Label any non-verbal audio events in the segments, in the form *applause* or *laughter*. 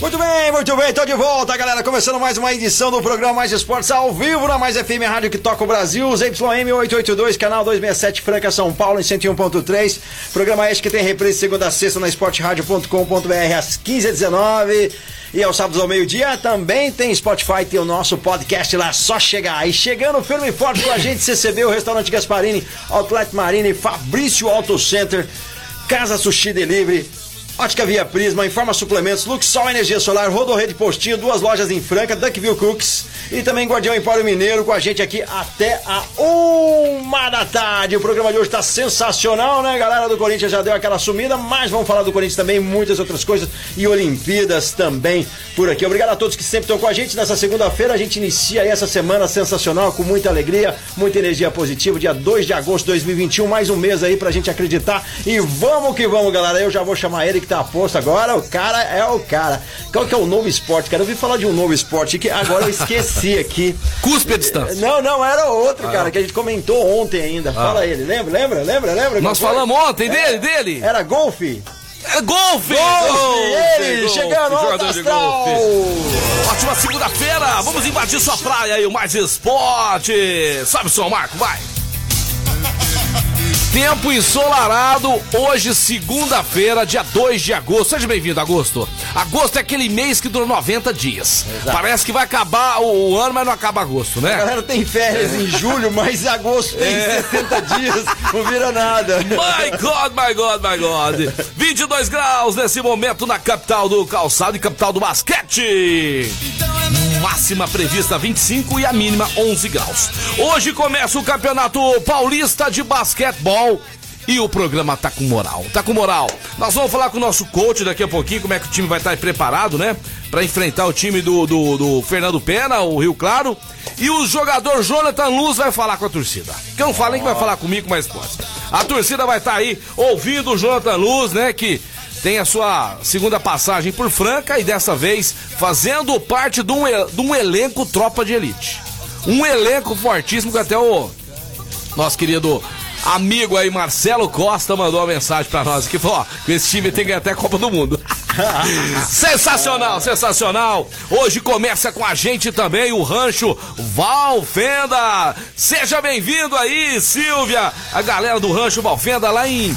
Muito bem, muito bem, tô de volta, galera. Começando mais uma edição do programa Mais Esportes ao vivo na Mais FM Rádio que toca o Brasil, ZYM 882, canal 267 Franca São Paulo em 101.3. Programa este que tem reprise segunda a sexta na esportradio.com.br às 15h19 e aos sábados ao meio-dia. Também tem Spotify, tem o nosso podcast lá, só chegar. E chegando firme e forte com a gente, CCB, o Restaurante Gasparini, Outlet Marine, Fabrício Auto Center, Casa Sushi Delivery. Ótica Via Prisma, Informa Suplementos, Luxol Energia Solar, Rodorrede Postinho, duas lojas em Franca, Duckville Cooks e também Guardião Empório Mineiro com a gente aqui até a uma da tarde. O programa de hoje está sensacional, né? Galera do Corinthians já deu aquela sumida, mas vamos falar do Corinthians também, muitas outras coisas e Olimpíadas também por aqui. Obrigado a todos que sempre estão com a gente. Nessa segunda-feira a gente inicia essa semana sensacional com muita alegria, muita energia positiva. Dia 2 de agosto de 2021, mais um mês aí pra gente acreditar. E vamos que vamos, galera. Eu já vou chamar que tá a posto agora. O cara é o cara. Qual que é o novo esporte, cara? Eu ouvi falar de um novo esporte que agora eu esqueci *laughs* aqui. Cuspe a distância. Não, não, era outro, cara, que a gente comentou ontem ainda. Fala ele, lembra, lembra, lembra, lembra? Nós falamos ontem dele, dele. Era golfe? É golfe! Golfe! Ele, golfe, chegando astral! golfe. Ótima segunda-feira, vamos invadir sua praia aí, o Mais Esporte. Sobe o som, Marco, vai. Tempo ensolarado, hoje segunda-feira, dia 2 de agosto. Seja bem-vindo, agosto. Agosto é aquele mês que dura 90 dias. Parece que vai acabar o, o ano, mas não acaba agosto, A né? galera tem férias em julho, mas agosto tem É. 70 dias, não vira nada. My God, my God, my God. 22 graus nesse momento na capital do calçado e capital do basquete. Máxima prevista 25 e a mínima 11 graus. Hoje começa o Campeonato Paulista de Basquetebol. E o programa tá com moral, tá com moral. Nós vamos falar com o nosso coach daqui a pouquinho, como é que o time vai estar preparado, né? Pra enfrentar o time do, do, do Fernando Pena, o Rio Claro. E o jogador Jonathan Luz vai falar com a torcida. Que eu não falei que vai falar comigo, mas pode. A torcida vai estar aí ouvindo o Jonathan Luz, né? Que tem a sua segunda passagem por Franca e dessa vez fazendo parte de um, de um elenco tropa de elite. Um elenco fortíssimo que até o nosso querido amigo aí, Marcelo Costa, mandou uma mensagem pra nós que falou: ó, que esse time tem que ganhar até a Copa do Mundo. *laughs* sensacional, sensacional. Hoje começa com a gente também o rancho Valfenda. Seja bem-vindo aí, Silvia, a galera do rancho Valfenda lá em.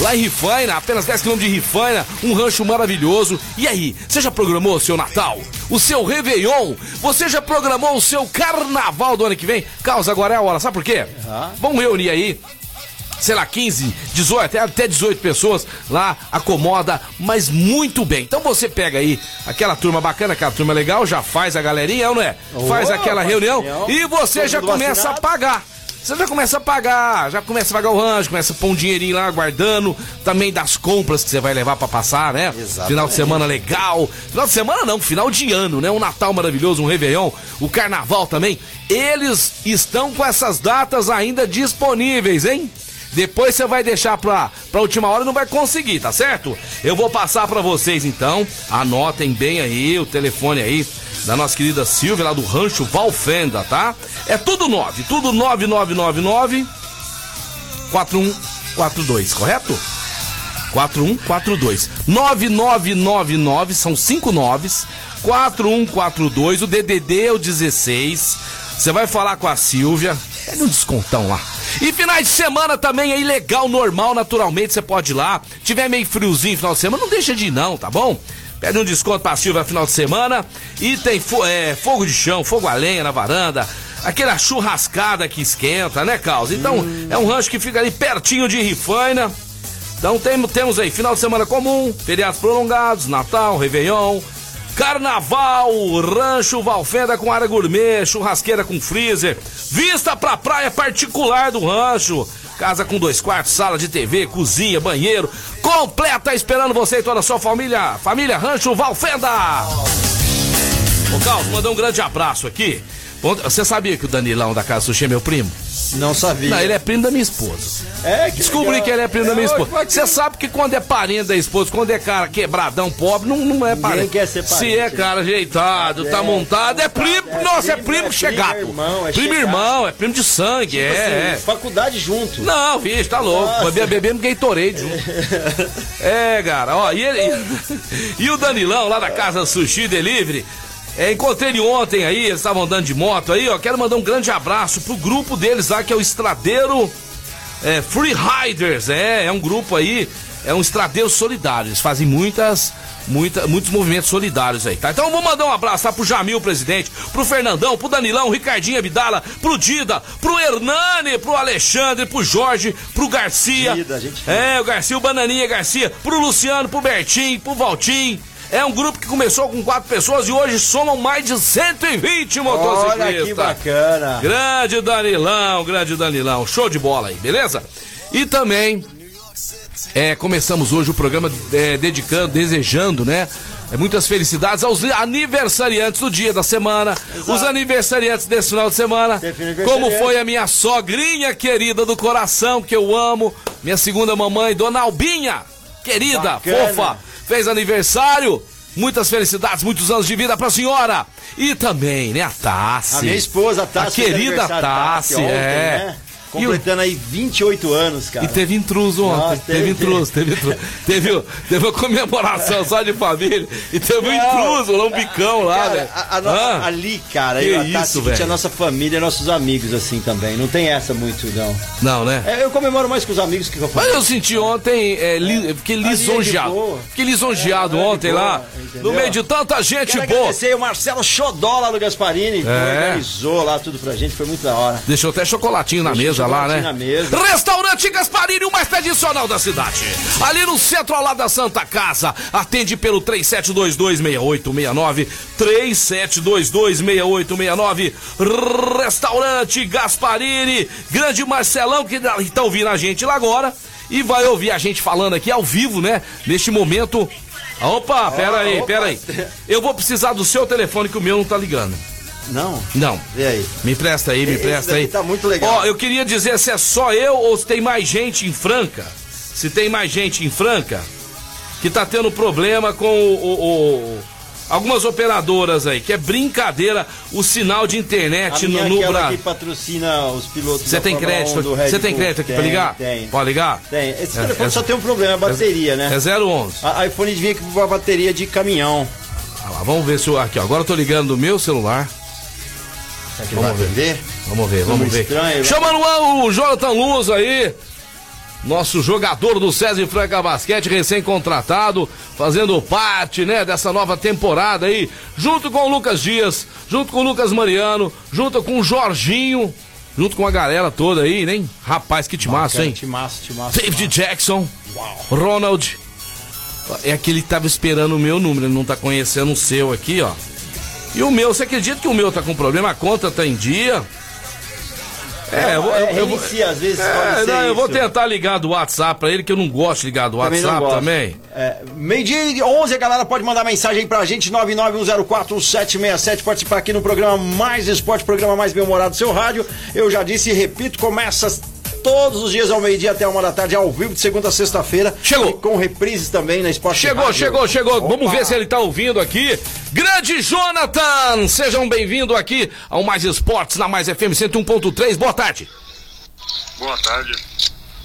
Lá em Rifaina, apenas 10 km de Rifaina, um rancho maravilhoso. E aí, você já programou o seu Natal? O seu Réveillon? Você já programou o seu Carnaval do ano que vem? Carlos, agora é a hora, sabe por quê? Vamos reunir aí sei lá, 15, 18, até, até 18 pessoas lá, acomoda, mas muito bem. Então você pega aí aquela turma bacana, aquela turma legal, já faz a galerinha, não é? Faz Opa, aquela reunião reunião. e você já começa vacinado. a pagar. Você já começa a pagar, já começa a pagar o rancho, começa a pôr um dinheirinho lá guardando, também das compras que você vai levar pra passar, né? Exatamente. Final de semana legal. Final de semana não, final de ano, né? Um Natal maravilhoso, um Réveillon, o Carnaval também. Eles estão com essas datas ainda disponíveis, hein? Depois você vai deixar pra, pra última hora e não vai conseguir, tá certo? Eu vou passar pra vocês então. Anotem bem aí o telefone aí da nossa querida Silvia lá do Rancho Valfenda, tá? É tudo 9, tudo 9999 4142, correto? 4142 9999 são cinco noves 4142 o DDD é o 16 você vai falar com a Silvia é um descontão lá e finais de semana também aí legal normal naturalmente você pode ir lá tiver meio friozinho final de semana não deixa de ir não tá bom Pede um desconto pra Silvia final de semana. E tem fo- é, fogo de chão, fogo a lenha na varanda. Aquela churrascada que esquenta, né, Carlos? Então, é um rancho que fica ali pertinho de Rifaina. Então tem- temos aí final de semana comum, feriados prolongados, Natal, Réveillon, Carnaval, Rancho Valfenda com área gourmet, churrasqueira com freezer, vista pra praia particular do rancho. Casa com dois quartos, sala de TV, cozinha, banheiro, completa esperando você e toda a sua família. Família Rancho Valfenda. Ô Carlos, mandar um grande abraço aqui. Você sabia que o Danilão da Casa Sushi é meu primo? Não sabia. Não, ele é primo da minha esposa. É, que Descobri legal. que ele é primo da minha É, esposa. Você sabe que quando é parente da esposa, quando é cara quebradão, pobre, não, não é parente. quer ser Se parente, é né? cara ajeitado, tá É, montado, é primo. é nossa, é primo, é que primo, chegado. é irmão, é primo chegado. irmão, é primo de sangue, Tipo é, assim, é. Faculdade junto. Não, bicho, tá louco. Bebendo Gatorade junto. *laughs* É, cara, ó, e ele. E o Danilão lá da Casa Sushi Delivery. É, encontrei ele ontem aí, eles estavam andando de moto aí, ó. Quero mandar um grande abraço pro grupo deles lá, que é o Estradeiro é, Free Riders. É, é um grupo aí, é um estradeiro solidário. Eles fazem muitas. Muita, muitos movimentos solidários aí, tá? Então eu vou mandar um abraço tá, pro Jamil, presidente, pro Fernandão, pro Danilão, Ricardinho Abdala, pro Dida, pro Hernani, pro Alexandre, pro Jorge, pro Garcia. Dida, gente é, o Garcia, o Bananinha Garcia, pro Luciano, pro Bertinho, pro Valtinho. É um grupo que começou com quatro pessoas e hoje somam mais de 120 motociclistas. Olha que bacana. Grande Danilão, grande Danilão. Show de bola aí, beleza? E também é, começamos hoje o programa é, dedicando, desejando, né? é, muitas felicidades aos aniversariantes do dia da semana, os aniversariantes desse final de semana. Aniversariante. Como foi a minha sogrinha querida do coração, que eu amo, minha segunda mamãe, Dona Albinha, querida, Bacana. fofa, fez aniversário. Muitas felicidades, muitos anos de vida pra senhora. E também, né, a Tassi. A minha esposa, a Tassi. A querida aniversário, Tassi, ontem, é. né? Completando aí 28 anos, cara. E teve intruso ontem. Nossa, teve, teve. intruso, teve intruso. *laughs* Teve, teve uma comemoração só de família. E teve um Não. intruso, lá, um bicão lá, velho. a- a no- Hã? ali, cara, Que eu, a isso, velho. tinha nossa família, nossos amigos, assim, também. Não tem essa muito, não. Não, né? É, eu comemoro mais com os amigos que eu Mas faço. eu senti ontem, é, li, fiquei Ali é lisonjeado. Fiquei lisonjeado É, é ontem boa, lá, entendeu? no meio de tanta gente Quero boa. agradecer o Marcelo Xodola do Gasparini, que É. organizou lá tudo pra gente, foi muito da hora. Deixou até chocolatinho na Deixou lá, né? mesa. Restaurante Gasparini, o mais tradicional da cidade. Ali no centro, ao lado da Santa Casa. Atende pelo 37226869. 37226869. Restaurante Gasparini. Grande Marcelão, que tá ouvindo a gente lá agora. E vai ouvir a gente falando aqui ao vivo, né? Neste momento. Opa, pera aí, opa. pera aí. Eu vou precisar do seu telefone que o meu não tá ligando. Não? Não. Vê aí. Me empresta aí, me Esse daqui aí. tá muito legal. Ó, eu queria dizer se é só eu ou se tem mais gente em Franca. Se tem mais gente em Franca que tá tendo problema com o, o- o- algumas operadoras aí, que é brincadeira o sinal de A internet no, minha no aquela Brasil. que patrocina os pilotos Você tem crédito? 1 do Red Você tem crédito aqui pra Tem, ligar? Tem. Pode ligar? Tem. Esse É, telefone é- só tem um problema, a bateria, né? É 011. A iPhone vinha com a bateria de caminhão. Ah lá, vamos ver se eu. Aqui, ó. Agora eu tô ligando do meu celular. Será que Vamos vai ver. Vamos ver, vamos ver. estranho, né? Chamando o o Jonathan Luz aí. Nosso jogador do César Franca Basquete, recém-contratado, fazendo parte, né, dessa nova temporada aí, junto com o Lucas Dias, junto com o Lucas Mariano, junto com o Jorginho, junto com a galera toda aí, né? Rapaz, que timaço, hein? Timaço, timaço. David Jackson, Ronald. É aquele que tava esperando o meu número, ele não tá conhecendo o seu aqui, ó. E o meu, você acredita que o meu tá com problema? A conta tá em dia? É, eu vou. Eu- eu reinicia, às vezes É, não, eu vou tentar ligar do WhatsApp pra ele, que eu não gosto de ligar do Também WhatsApp também. É, Meio-dia e 11, a galera pode mandar mensagem pra gente, 991041767, participar aqui no programa Mais Esporte, programa mais bem-humorado do seu rádio. Eu já disse e repito, começa todos os dias ao meio-dia até uma da tarde, ao vivo, de segunda a sexta-feira. Chegou. E com reprises também na Esporte Chegou, Rádio. chegou, chegou. Opa. Vamos ver se ele tá ouvindo aqui. Grande Jonathan! Sejam bem-vindos aqui ao Mais Esportes na Mais FM 101.3. Boa tarde. Boa tarde.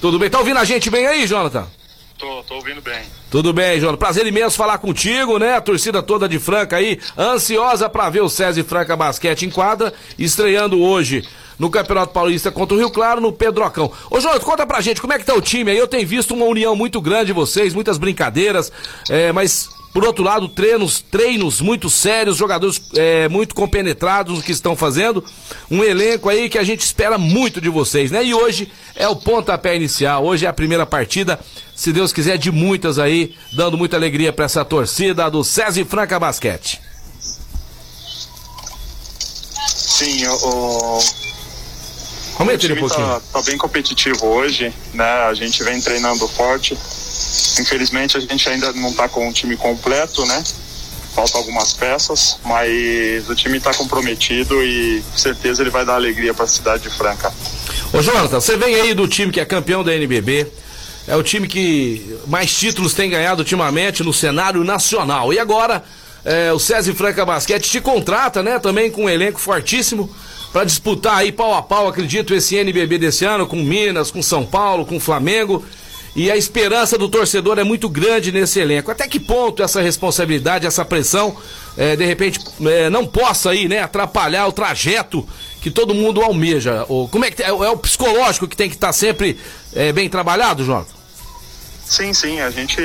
Tudo bem? Tá ouvindo a gente bem aí, Jonathan? Tô, tô ouvindo bem. Tudo bem, Jonathan. Prazer imenso falar contigo, né? A torcida toda de Franca aí, ansiosa pra ver o César Franca Basquete em quadra, estreando hoje no Campeonato Paulista contra o Rio Claro, no Pedrocão. Ô, Jonathan, conta pra gente como é que tá o time aí. Eu tenho visto uma união muito grande de vocês, muitas brincadeiras, é, mas por outro lado, treinos, treinos muito sérios, jogadores é, muito compenetrados no que estão fazendo. Um elenco aí que a gente espera muito de vocês, né? E hoje é o pontapé inicial, hoje é a primeira partida, se Deus quiser, de muitas aí, dando muita alegria pra essa torcida do César Franca Basquete. Sim, o, o- ele um time pouquinho. tá, tá bem competitivo hoje, né? A gente vem treinando forte. Infelizmente a gente ainda não tá com o time completo, né? Faltam algumas peças, mas o time tá comprometido e com certeza ele vai dar alegria para a cidade de Franca. Ô Jonathan, você vem aí do time que é campeão da NBB. É o time que mais títulos tem ganhado ultimamente no cenário nacional. E agora, é, o César Franca Basquete te contrata, né? Também com um elenco fortíssimo para disputar aí pau a pau, acredito, esse NBB desse ano com Minas, com São Paulo, com Flamengo. E a esperança do torcedor é muito grande nesse elenco. Até que ponto essa responsabilidade, essa pressão, é, de repente, é, não possa aí, né, atrapalhar o trajeto que todo mundo almeja? Ou, como é que é, é o psicológico que tem que estar sempre é, bem trabalhado, Jonathan? Sim, sim, a gente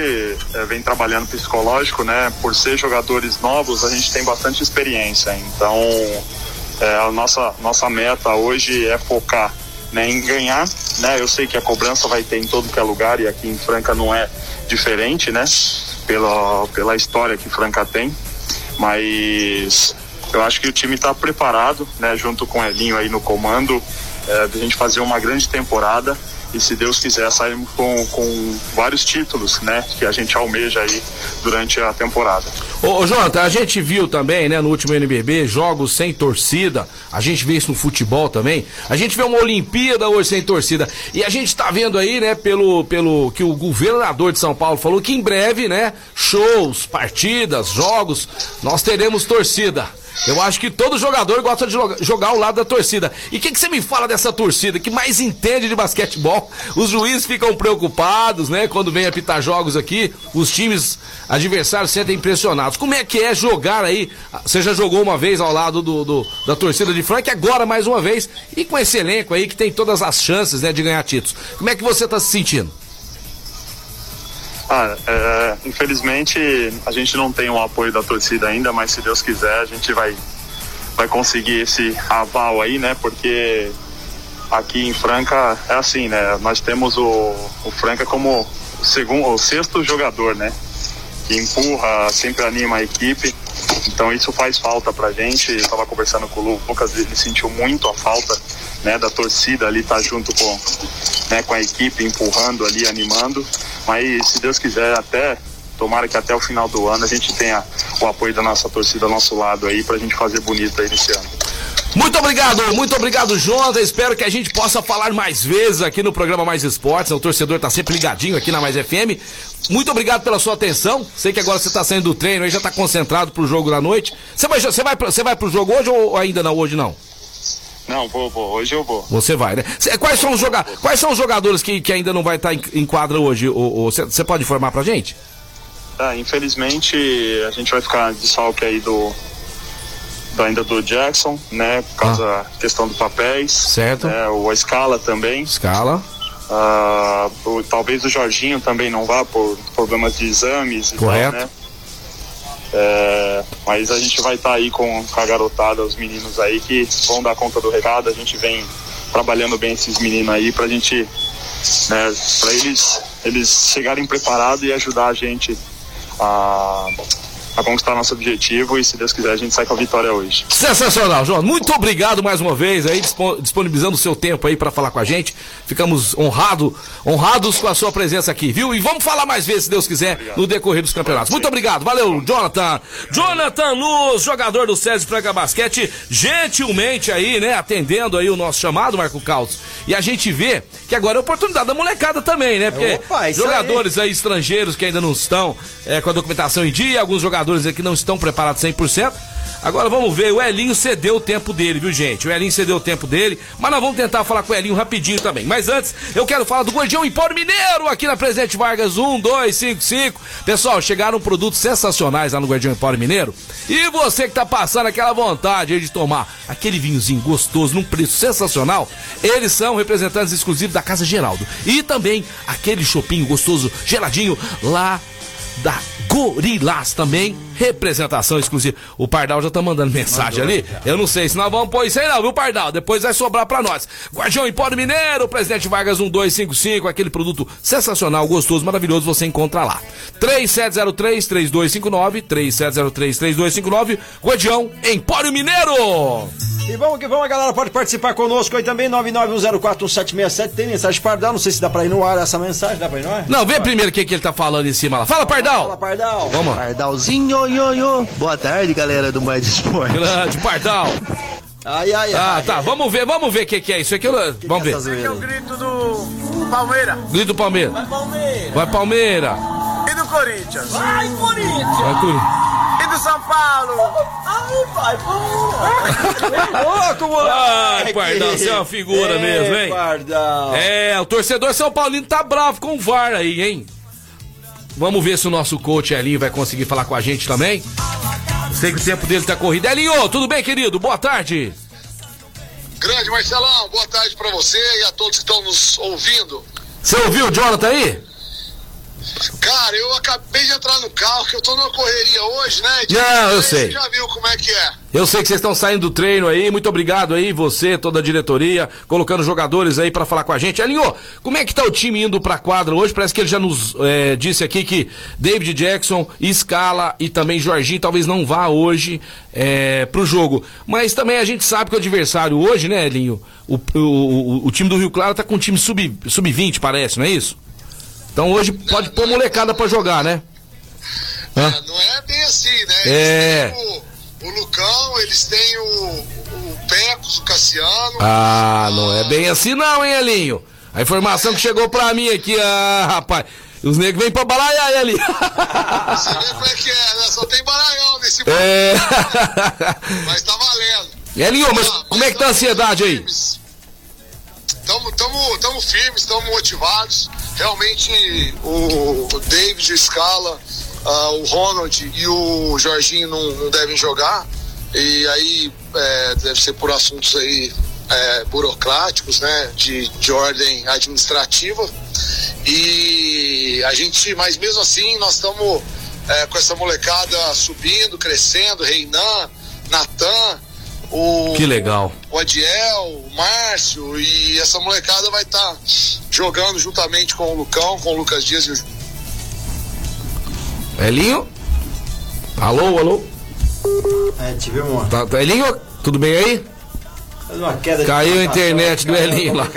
vem trabalhando psicológico, né? Por ser jogadores novos, a gente tem bastante experiência. Então, é, a nossa, nossa meta hoje é focar né, em ganhar, né? Eu sei que a cobrança vai ter em todo que é lugar e aqui em Franca não é diferente, né? Pela, pela história que Franca tem, mas eu acho que o time está preparado, né? Junto com o Elinho aí no comando, é, de a gente fazer uma grande temporada e se Deus quiser sairmos com, com vários títulos, né, que a gente almeja aí durante a temporada. Ô, ô Jonathan, a gente viu também, né, no último NBB, jogos sem torcida, a gente vê isso no futebol também, a gente vê uma Olimpíada hoje sem torcida, e a gente tá vendo aí, né, pelo, pelo que o governador de São Paulo falou, que em breve, né, shows, partidas, jogos, nós teremos torcida. Eu acho que todo jogador gosta de jogar ao lado da torcida. E o que, que, você me fala dessa torcida que mais entende de basquetebol? Os juízes ficam preocupados, né? Quando vem apitar jogos aqui, os times adversários sentem impressionados. Como é que é jogar aí? Você já jogou uma vez ao lado do, do da torcida de Frank, agora mais uma vez, e com esse elenco aí que tem todas as chances né, de ganhar títulos. Como é que você está se sentindo? Ah, é, infelizmente a gente não tem o apoio da torcida ainda, mas se Deus quiser a gente vai, vai conseguir esse aval aí, né? Porque aqui em Franca é assim, né? Nós temos o, o Franca como o segundo, o sexto jogador, né? Que empurra, sempre anima a equipe. Então isso faz falta pra gente. Eu tava conversando com o Lucas, ele sentiu muito a falta né, da torcida ali tá junto com, né, com a equipe, empurrando ali, animando. Mas se Deus quiser, até tomara que até o final do ano a gente tenha o apoio da nossa torcida ao nosso lado aí pra gente fazer bonito aí nesse ano. Muito obrigado, muito obrigado, Jonathan. Espero que a gente possa falar mais vezes aqui no programa Mais Esportes. O torcedor tá sempre ligadinho aqui na Mais FM. Muito obrigado pela sua atenção. Sei que agora você está saindo do treino e já está concentrado pro jogo da noite. Você vai, você vai, você vai pro jogo hoje ou ainda não? Hoje não? Não, vou, vou. Hoje eu vou. Você vai, né? Cê, quais, são os joga quais são os jogadores que, que ainda não vai estar tá em, em quadra hoje? Você pode informar pra gente? Ah, infelizmente a gente vai ficar de salque aí do, ainda do Jackson, né? Por causa ah. da questão do papéis. Certo. Né, o Escala também. Escala. Ah, o, talvez o Jorginho também não vá por problemas de exames. Correto. Tal, né? É, mas a gente vai estar tá aí com, com a garotada, os meninos aí que vão dar conta do recado. A gente vem trabalhando bem esses meninos aí pra gente, né, pra eles, eles chegarem preparados e ajudar a gente a a conquistar nosso objetivo e se Deus quiser a gente sai com a vitória hoje. Sensacional, João. Muito obrigado mais uma vez aí disponibilizando o seu tempo aí para falar com a gente. Ficamos honrado, honrados com a sua presença aqui, viu? E vamos falar mais vezes, se Deus quiser, obrigado. no decorrer dos campeonatos. Muito obrigado. Valeu, Jonathan. Jonathan Luz, jogador do César Franca Basquete, gentilmente aí, né, atendendo aí o nosso chamado, Marco Caos. E a gente vê que agora é oportunidade da molecada também, né? Porque Opa, jogadores aí. aí. estrangeiros que ainda não estão é, com a documentação em dia, alguns jogadores jogadores aqui não estão preparados 100%. Agora vamos ver, o Elinho cedeu o tempo dele, viu gente? O Elinho cedeu o tempo dele, mas nós vamos tentar falar com o Elinho rapidinho também. Mas antes, eu quero falar do Gordinho Empório Mineiro aqui na Presidente Vargas 1255. Pessoal, chegaram produtos sensacionais lá no Gordinho Empório Mineiro. E você que tá passando aquela vontade aí de tomar aquele vinhozinho gostoso num preço sensacional, eles são representantes exclusivos da Casa Geraldo. E também aquele chopinho gostoso, geladinho lá da Gorilas também, representação exclusiva. O Pardal já tá mandando mensagem Mandou, ali. Já. Eu não sei se nós vamos pôr isso aí não, viu, Pardal? Depois vai sobrar pra nós. Guardião Empório Mineiro, Presidente Vargas 1255, aquele produto sensacional, gostoso, maravilhoso, você encontra lá. 3703-3259, 3703-3259, Guardião Empório Mineiro! E vamos que vamos, a galera pode participar conosco aí também, 991041767. Tem mensagem Pardal, não sei se dá pra ir no ar essa mensagem, dá pra ir no ar? Não, vê primeiro o que, que ele tá falando em cima lá. Fala, Pardal! Fala, Pardal. Vamos lá. Pardalzinho, yo, yo. Boa tarde, galera do Mais Esporte. Grande, Pardal. Ai, ai, ai. Ah, tá, vamos ver, vamos ver o que, que é isso aqui. Vamos ver. essa zoeira aí? grito do Palmeiras Grito do Palmeiras. Palmeiras Vai, Palmeira. e do Corinthians Vai, Corinthians! Vai, Curi. E do São Paulo. Ai, pai, pô! louco, moleque! Ai, Pardal, você é uma figura mesmo, hein? Pardal. É, o torcedor São Paulino tá bravo com o VAR aí, hein? Vamos ver se o nosso coach Elinho vai conseguir falar com a gente também. Sei que o tempo dele tá corrido. Elinho, tudo bem, querido? Boa tarde. Grande Marcelão, boa tarde pra você e a todos que estão nos ouvindo. Você ouviu o Jonathan aí? Cara, eu acabei de entrar no carro, que eu tô numa correria hoje, né? De- Não, eu Você sei. já viu como é que é. Eu sei que vocês estão saindo do treino aí. Muito obrigado aí, você, toda a diretoria, colocando jogadores aí pra falar com a gente. Elinho, como é que tá o time indo pra quadra hoje? Parece que ele já nos eh, disse aqui que David Jackson, Scala e também Jorginho talvez não vá hoje eh, pro jogo. Mas também a gente sabe que o adversário hoje, né, Elinho? O, o, o, o time do Rio Claro tá com um time sub- sub-20, parece, não é isso? Então hoje pode pôr molecada pra jogar, né? Ah, Não é bem assim, né? É. Eles têm o, o Lucão, eles têm o, o Pecos, o Cassiano. Ah, não é bem assim não, hein, Elinho? A informação que chegou pra mim aqui, ah, rapaz. Os negros vêm pra balaiar ali. Você vê como é que é, né? Só tem baranhão nesse É. mas tá valendo. Elinho, mas Ah, como é que tá a ansiedade aí? Estamos tamo, tamo firmes, estamos motivados. Realmente o David, o Scala, ah, o Ronald e o Jorginho não, não devem jogar. E aí é, deve ser por assuntos aí é, burocráticos, né? De, de ordem administrativa. E a gente, mas mesmo assim, nós estamos é, com essa molecada subindo, crescendo, Reinan, Natan, o Que legal. O Adiel, o Márcio e essa molecada vai estar jogando juntamente com o Lucão, com o Lucas Dias e o Elinho? Alô, alô? É, tive uma, Tá, tá- Elinho, tudo bem aí? Uma queda de Caiu a internet do Elinho lá.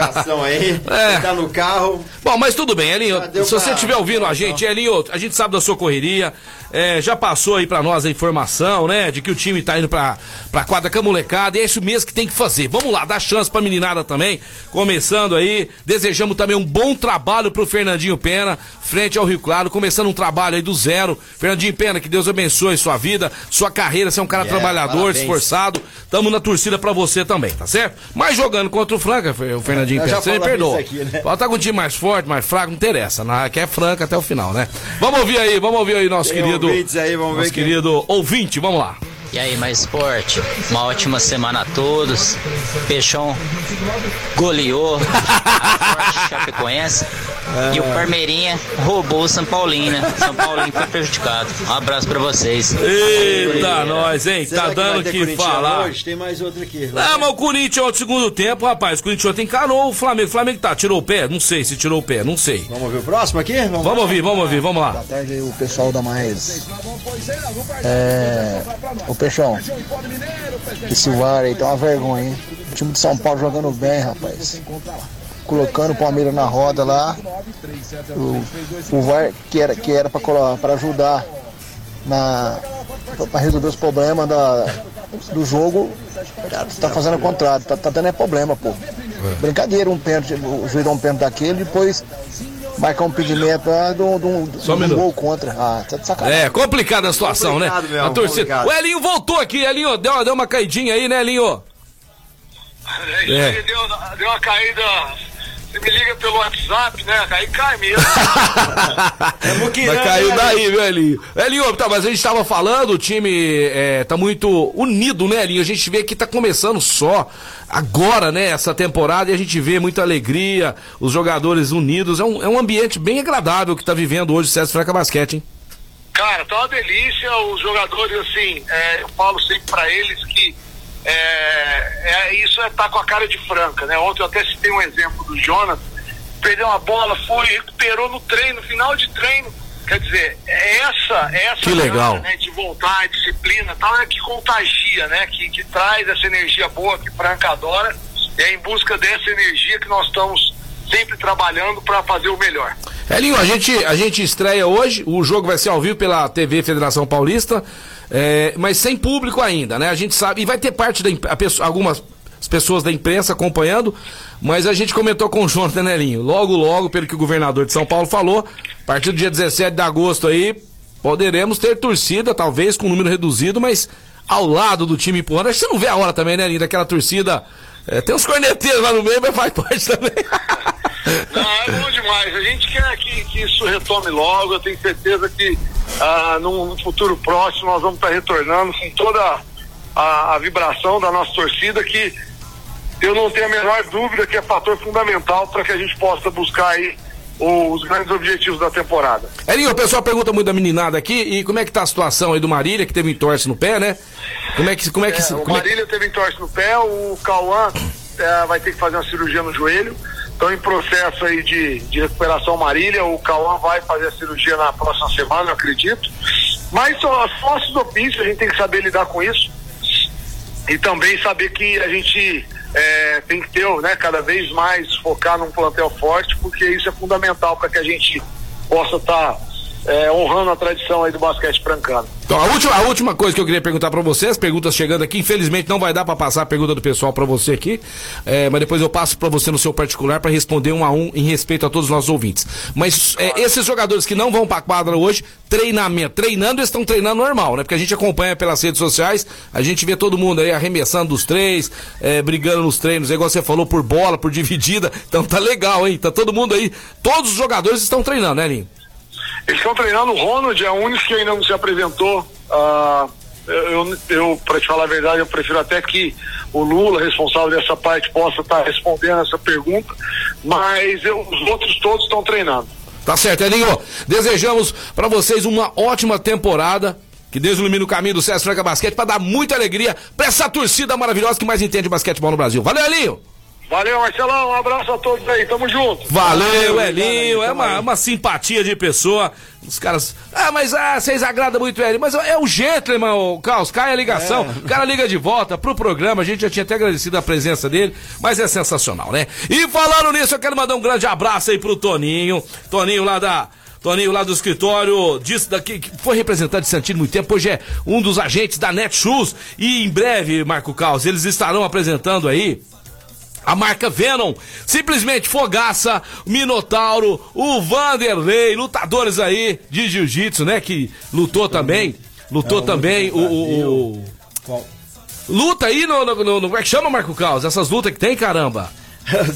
aí, *laughs* É. tá no carro. Bom, mas tudo bem, Elinho. Se você estiver ouvindo a gente, Elinho, a gente sabe da sua correria. é, já passou aí pra nós a informação, né? De que o time tá indo pra, pra quadra com a molecada. E é isso mesmo que tem que fazer. Vamos lá, dá chance pra meninada também. Começando aí. Desejamos também um bom trabalho pro Fernandinho Pena, frente ao Rio Claro. Começando um trabalho aí do zero. Fernandinho Pena, que Deus abençoe sua vida, sua carreira. Você é um cara Yeah, trabalhador, parabéns. esforçado. Tamo na torcida pra você também, tá certo? Mas jogando contra o Franca, o Fernandinho já você me perdoa. aqui, né? Estar com um time mais forte, mais fraco, não interessa. Na, que é franca até o final, né? Vamos ouvir aí, vamos ouvir aí nosso Tem querido. aí, vamos ver nosso quem- querido ouvinte, vamos lá. E aí, mais esporte, uma ótima semana a todos. Peixão goleou, *laughs* Forte Chapecoense. E o Parmeirinha roubou o São Paulino. né? São Paulino foi prejudicado. Um abraço pra vocês. Eita, nós, hein? Será tá que vai dando que corintiano falar. Hoje? Tem mais outro aqui. Ah, mas o Corinthians ontem, segundo tempo, rapaz, o Corinthians ontem encarou o Flamengo. O Flamengo tá, tirou o pé? Não sei se tirou o pé, não sei. Vamos ouvir o próximo aqui? Vamos ouvir, vamos ouvir, vamos lá. Boa tarde, o pessoal da Mais. É, o Peixão, esse VAR aí tá uma vergonha, hein? O time de São Paulo jogando bem, rapaz. Colocando o Palmeiras na roda lá. O, o VAR que era, que era pra, pra ajudar na, pra resolver os problemas da, do jogo, tá, fazendo o contrário, tá, tá dando é problema, pô. Brincadeira, um pênalti, o juiz dá um pênalti daquele, depois marcar um impedimento ah, de um, de um- Só um um gol contra. Ah, tá de sacanagem. É, complicada a situação, Complicado né? mesmo, a torcida. complicado. O Elinho voltou aqui, Elinho, deu, uma- deu uma caidinha aí, né, Elinho? É. Deu, deu uma caída. Você me liga pelo WhatsApp, né? Aí cai mesmo. *laughs* Vai cair daí, viu, Elinho? Elinho, tá, mas a gente tava falando, o time é, tá muito unido, né, Elinho? A gente vê que tá começando só agora, né, essa temporada, e a gente vê muita alegria, os jogadores unidos. É um, é um ambiente bem agradável que tá vivendo hoje o César Franca Basquete, hein? Cara, tá uma delícia. Os jogadores, assim, é, eu falo sempre pra eles que é, é, isso é estar com a cara de franca, né? Ontem eu até citei um exemplo do Jonas, perdeu uma bola, foi, recuperou no treino, no final de treino, Quer dizer, é essa, é essa Que legal. né, de vontade, disciplina tal, é que contagia, né? Que, que traz essa energia boa que Franca adora. É em busca dessa energia que nós estamos sempre trabalhando para fazer o melhor. Elinho, a gente, a gente estreia hoje, o jogo vai ser ao vivo pela TV Federação Paulista, é, mas sem público ainda, né? A gente sabe, e vai ter parte da pessoa- algumas pessoas da imprensa acompanhando, mas a gente comentou com o Jonathan né, Elinho, logo, logo, pelo que o governador de São Paulo falou, a partir do dia 17 de agosto aí, poderemos ter torcida, talvez com um número reduzido, mas ao lado do time empurrando. Acho que você não vê a hora também, né, daquela torcida. é, tem uns corneteiros lá no meio, mas faz parte também. *laughs* Não, é bom demais. A gente quer que, que isso retome logo. Eu tenho certeza que ah, num, num futuro próximo nós vamos estar retornando com toda a, a vibração da nossa torcida, que eu não tenho a menor dúvida que é fator fundamental para que a gente possa buscar aí os grandes objetivos da temporada. Elinho, o pessoal pergunta muito da meninada aqui, e como é que tá a situação aí do Marília, que teve um entorse no pé, né? Como é que, como é que, É, o é Marília teve entorse no pé, o Cauã é, vai ter que fazer uma cirurgia no joelho. Estão em processo aí de, de recuperação Marília. O Cauã vai fazer a cirurgia na próxima semana, eu acredito. Mas só as nossos ofícios, a gente tem que saber lidar com isso. E também saber que a gente é, tem que ter, né, cada vez mais focar num plantel forte, porque isso é fundamental para que a gente possa estar honrando a tradição aí do basquete francano. Então, a última, a última coisa que eu queria perguntar pra você, as perguntas chegando aqui, infelizmente não vai dar pra passar a pergunta do pessoal pra você aqui, é, mas depois eu passo pra você no seu particular pra responder um a um em respeito a todos os nossos ouvintes. Mas é, esses jogadores que não vão pra quadra hoje, treinamento, treinando, eles estão treinando normal, né? Porque a gente acompanha pelas redes sociais, a gente vê todo mundo aí arremessando dos três, é, brigando nos treinos, é igual você falou, por bola, por dividida, então tá legal, hein? Tá todo mundo aí, todos os jogadores estão treinando, né, Linho? Eles estão treinando o Ronald, é o único que ainda não se apresentou. Ah, eu, eu para te falar a verdade, eu prefiro até que o Lula, responsável dessa parte, possa estar respondendo essa pergunta, mas eu- os outros todos estão treinando. Tá certo, Elinho. Desejamos pra vocês uma ótima temporada. Que Deus ilumine o caminho do César Franca Basquete pra dar muita alegria pra essa torcida maravilhosa que mais entende basquetebol no Brasil. Valeu, Elinho! Valeu, Marcelão, um abraço a todos aí, tamo junto. Valeu, Elinho. É uma, uma simpatia de pessoa. Os caras. Ah, mas ah, vocês agradam muito ele. Mas é o gentleman, o Carlos. Cai a ligação. O cara liga de volta pro programa. A gente já tinha até agradecido a presença dele. Mas é sensacional, né? E falando nisso, eu quero mandar um grande abraço aí pro Toninho. Toninho lá da. Toninho lá do escritório, disse daqui, que foi representante de Santino muito tempo, hoje é um dos agentes da Netshoes. E em breve, Marco Caos, eles estarão apresentando aí a marca Venom, simplesmente Fogaça, Minotauro, o Vanderlei, lutadores aí de jiu-jitsu, né? Que lutou também. Lutou também o. o- o- Qual? Luta aí no, no, no- no- Como é que chama, Marco Caos? Essas lutas que tem, caramba.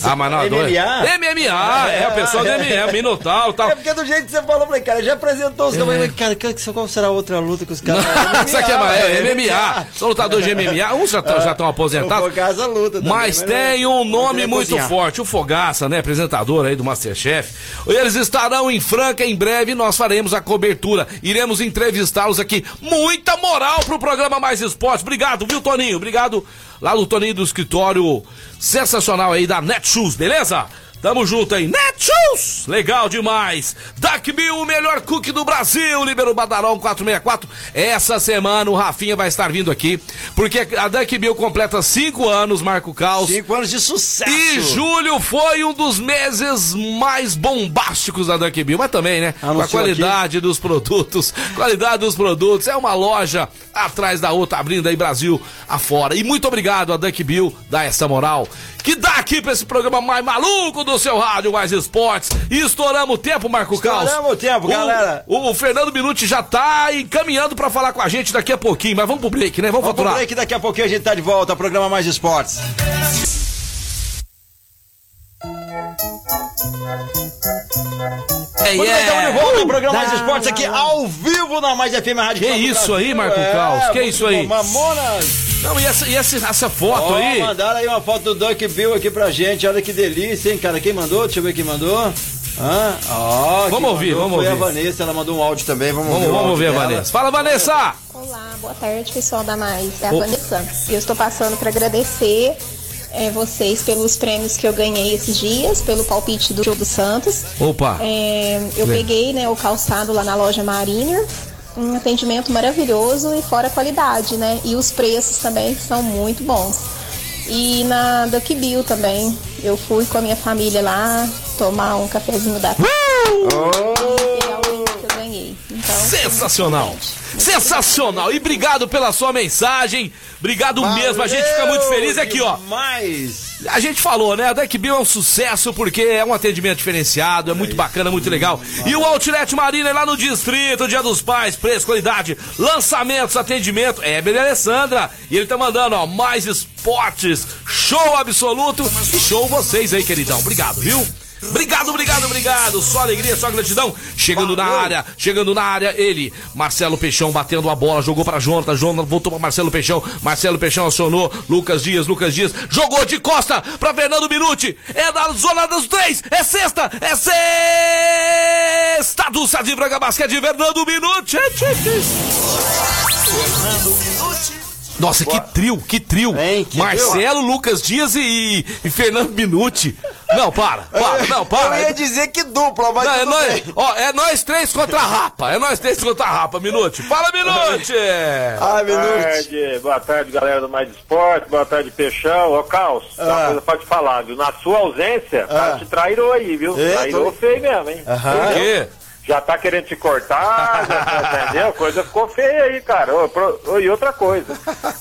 Ah, mas não, não é- MMA? MMA, é, o pessoal do MMA, *laughs* Minotauro e tal. É porque do jeito que você falou, eu falei, cara, já apresentou os caras, mas, cara, que- qual será a outra luta que os caras. Isso aqui é, mais- é MMA. São lutadores de MMA. Uns já estão já estão aposentados. O Fogaça luta também, Mas mas tem não- um nome é muito cozinhar. forte, o Fogaça, né? Apresentador aí do Masterchef. Eles estarão em Franca em breve e nós faremos a cobertura. Iremos entrevistá-los aqui. Muita moral pro programa Mais Esportes. Obrigado, viu, Toninho? Obrigado lá do Toninho do escritório sensacional aí da Netshoes, beleza? Tamo junto aí. Netshoes! Legal demais. Duck Bill, o melhor cookie do Brasil. Libero Badarão 464. Essa semana o Rafinha vai estar vindo aqui. Porque a Duck Bill completa 5 anos, Marco Caos. Cinco anos de sucesso. E julho foi um dos meses mais bombásticos da Duck Bill, mas também, né? Com a Anunciou qualidade dos produtos, qualidade dos produtos, é uma loja atrás da outra, abrindo aí Brasil afora. E muito obrigado a Duck Bill, dá essa moral, que dá aqui pra esse programa mais maluco do seu rádio, mais esportes. E estouramos o tempo, Marco Caos. Estouramos o tempo, galera. O, o Fernando Minuti já tá encaminhando pra falar com a gente daqui a pouquinho, mas vamos pro break, né? Vamos, Vamos pro faturar. break, daqui a pouquinho a gente tá de volta, programa Mais Esportes. É, Muito bem, estamos de yeah. volta ao programa Mais Esportes aqui ao vivo na Mais FM Rádio Que isso aí. Marco É, Caos? Que isso aí? Mamonas. Não, e essa, e essa, essa foto Ó, aí? mandaram aí uma foto do Duck Bill aqui pra gente. Olha que delícia, hein, cara? Quem mandou? Deixa eu ver quem mandou. Hã? Vamos ouvir, mandou vamos foi ouvir. a Vanessa, ela mandou um áudio também. Vamos, Vamos, ouvir vamos ver a dela. Vanessa. Fala, Vanessa! Olá, boa tarde, pessoal da Mais. É a Ô. Vanessa. E eu estou passando para agradecer é, vocês pelos prêmios que eu ganhei esses dias, pelo palpite do jogo Santos. Opa! É, eu Lê. peguei né, o calçado lá na loja Mariner, um atendimento maravilhoso e fora qualidade, né? E os preços também são muito bons. E na Duck Bill também, eu fui com a minha família lá tomar um cafezinho da tarde. Pegar o prêmio que eu ganhei. Então, Sensacional! Sensacional! E obrigado pela sua mensagem. Obrigado mesmo. A gente fica muito feliz. É Aqui, ó. Mas. A gente falou, né? A Deck Bill é um sucesso porque é um atendimento diferenciado, é muito bacana, muito legal. E o Outlet Marina é lá no Distrito, Dia dos Pais, preço, qualidade, lançamentos, atendimento. É, Bela Alessandra. E ele tá mandando, ó, mais esportes, show absoluto e show vocês aí, queridão. Obrigado, viu? Obrigado, obrigado, obrigado. Só alegria, só gratidão. Chegando na área, chegando na área, ele, Marcelo Peixão batendo a bola, jogou pra Jonathan, Jonathan voltou pra Marcelo Peixão, Marcelo Peixão acionou, Lucas Dias, Lucas Dias, jogou de costa pra Fernando Minuti. É da zona dos três, é sexta, é sexta do Sadi Braga Basquete, Fernando Minuti. Nossa, que trio, que trio. que Marcelo, Lucas Dias e, e Fernando Minuti. Não, para, para, não, *laughs* para. Eu ia dizer que dupla, mas Não, é, nós, ó, é nós três contra a Rapa. É nós três contra a Rapa, Minute. Fala, Minute! Ai, Boa tarde, boa tarde, galera do Mais Esporte, boa tarde, Peixão. Ô, Caos, uma Ah. coisa pra te falar, viu? Na sua ausência, o cara Ah. te trairou aí, viu? É, trairou tô- feio mesmo, hein? Aham. Por quê? Já tá querendo te cortar, já tá, entendeu? A coisa ficou feia aí, cara. Ô, pro- ô, e outra coisa,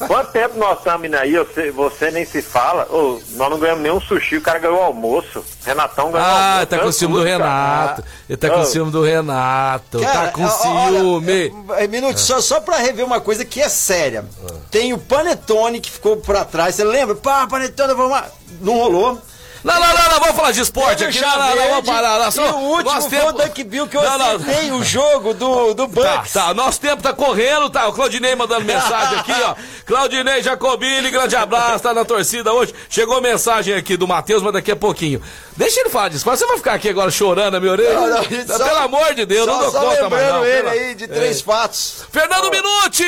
quanto tempo nós estamos indo aí, você, você nem se fala, Ô, nós não ganhamos nenhum sushi, o cara ganhou almoço. Renatão ganhou Ah, almoço. tá com tanto ciúme do. Renato. Ele tá com ciúme do Renato. tá com ciúme. Olha, é, minuto, só, só pra rever uma coisa que é séria. Tem o Panetone que ficou pra trás, você lembra? Pá, Panetone, vamos lá. Não rolou. Não, não, não, não, vamos falar de esporte aqui. Não, não, Verde, vamos parar. Nós, e o último nós foi o Duck Bill que eu Não, o jogo do, do Tá, Bucks. tá, nosso tempo tá correndo, tá? O Claudinei mandando *laughs* mensagem aqui, ó. Claudinei Jacobini, grande abraço, tá na torcida hoje. Chegou mensagem aqui do Matheus, mas daqui a pouquinho. Deixa ele falar disso. Você vai ficar aqui agora chorando na minha orelha? Não, não, Pelo só- amor de Deus, só, não dou só conta mais lembrando não. ele aí de três fatos. Fernando Minuti!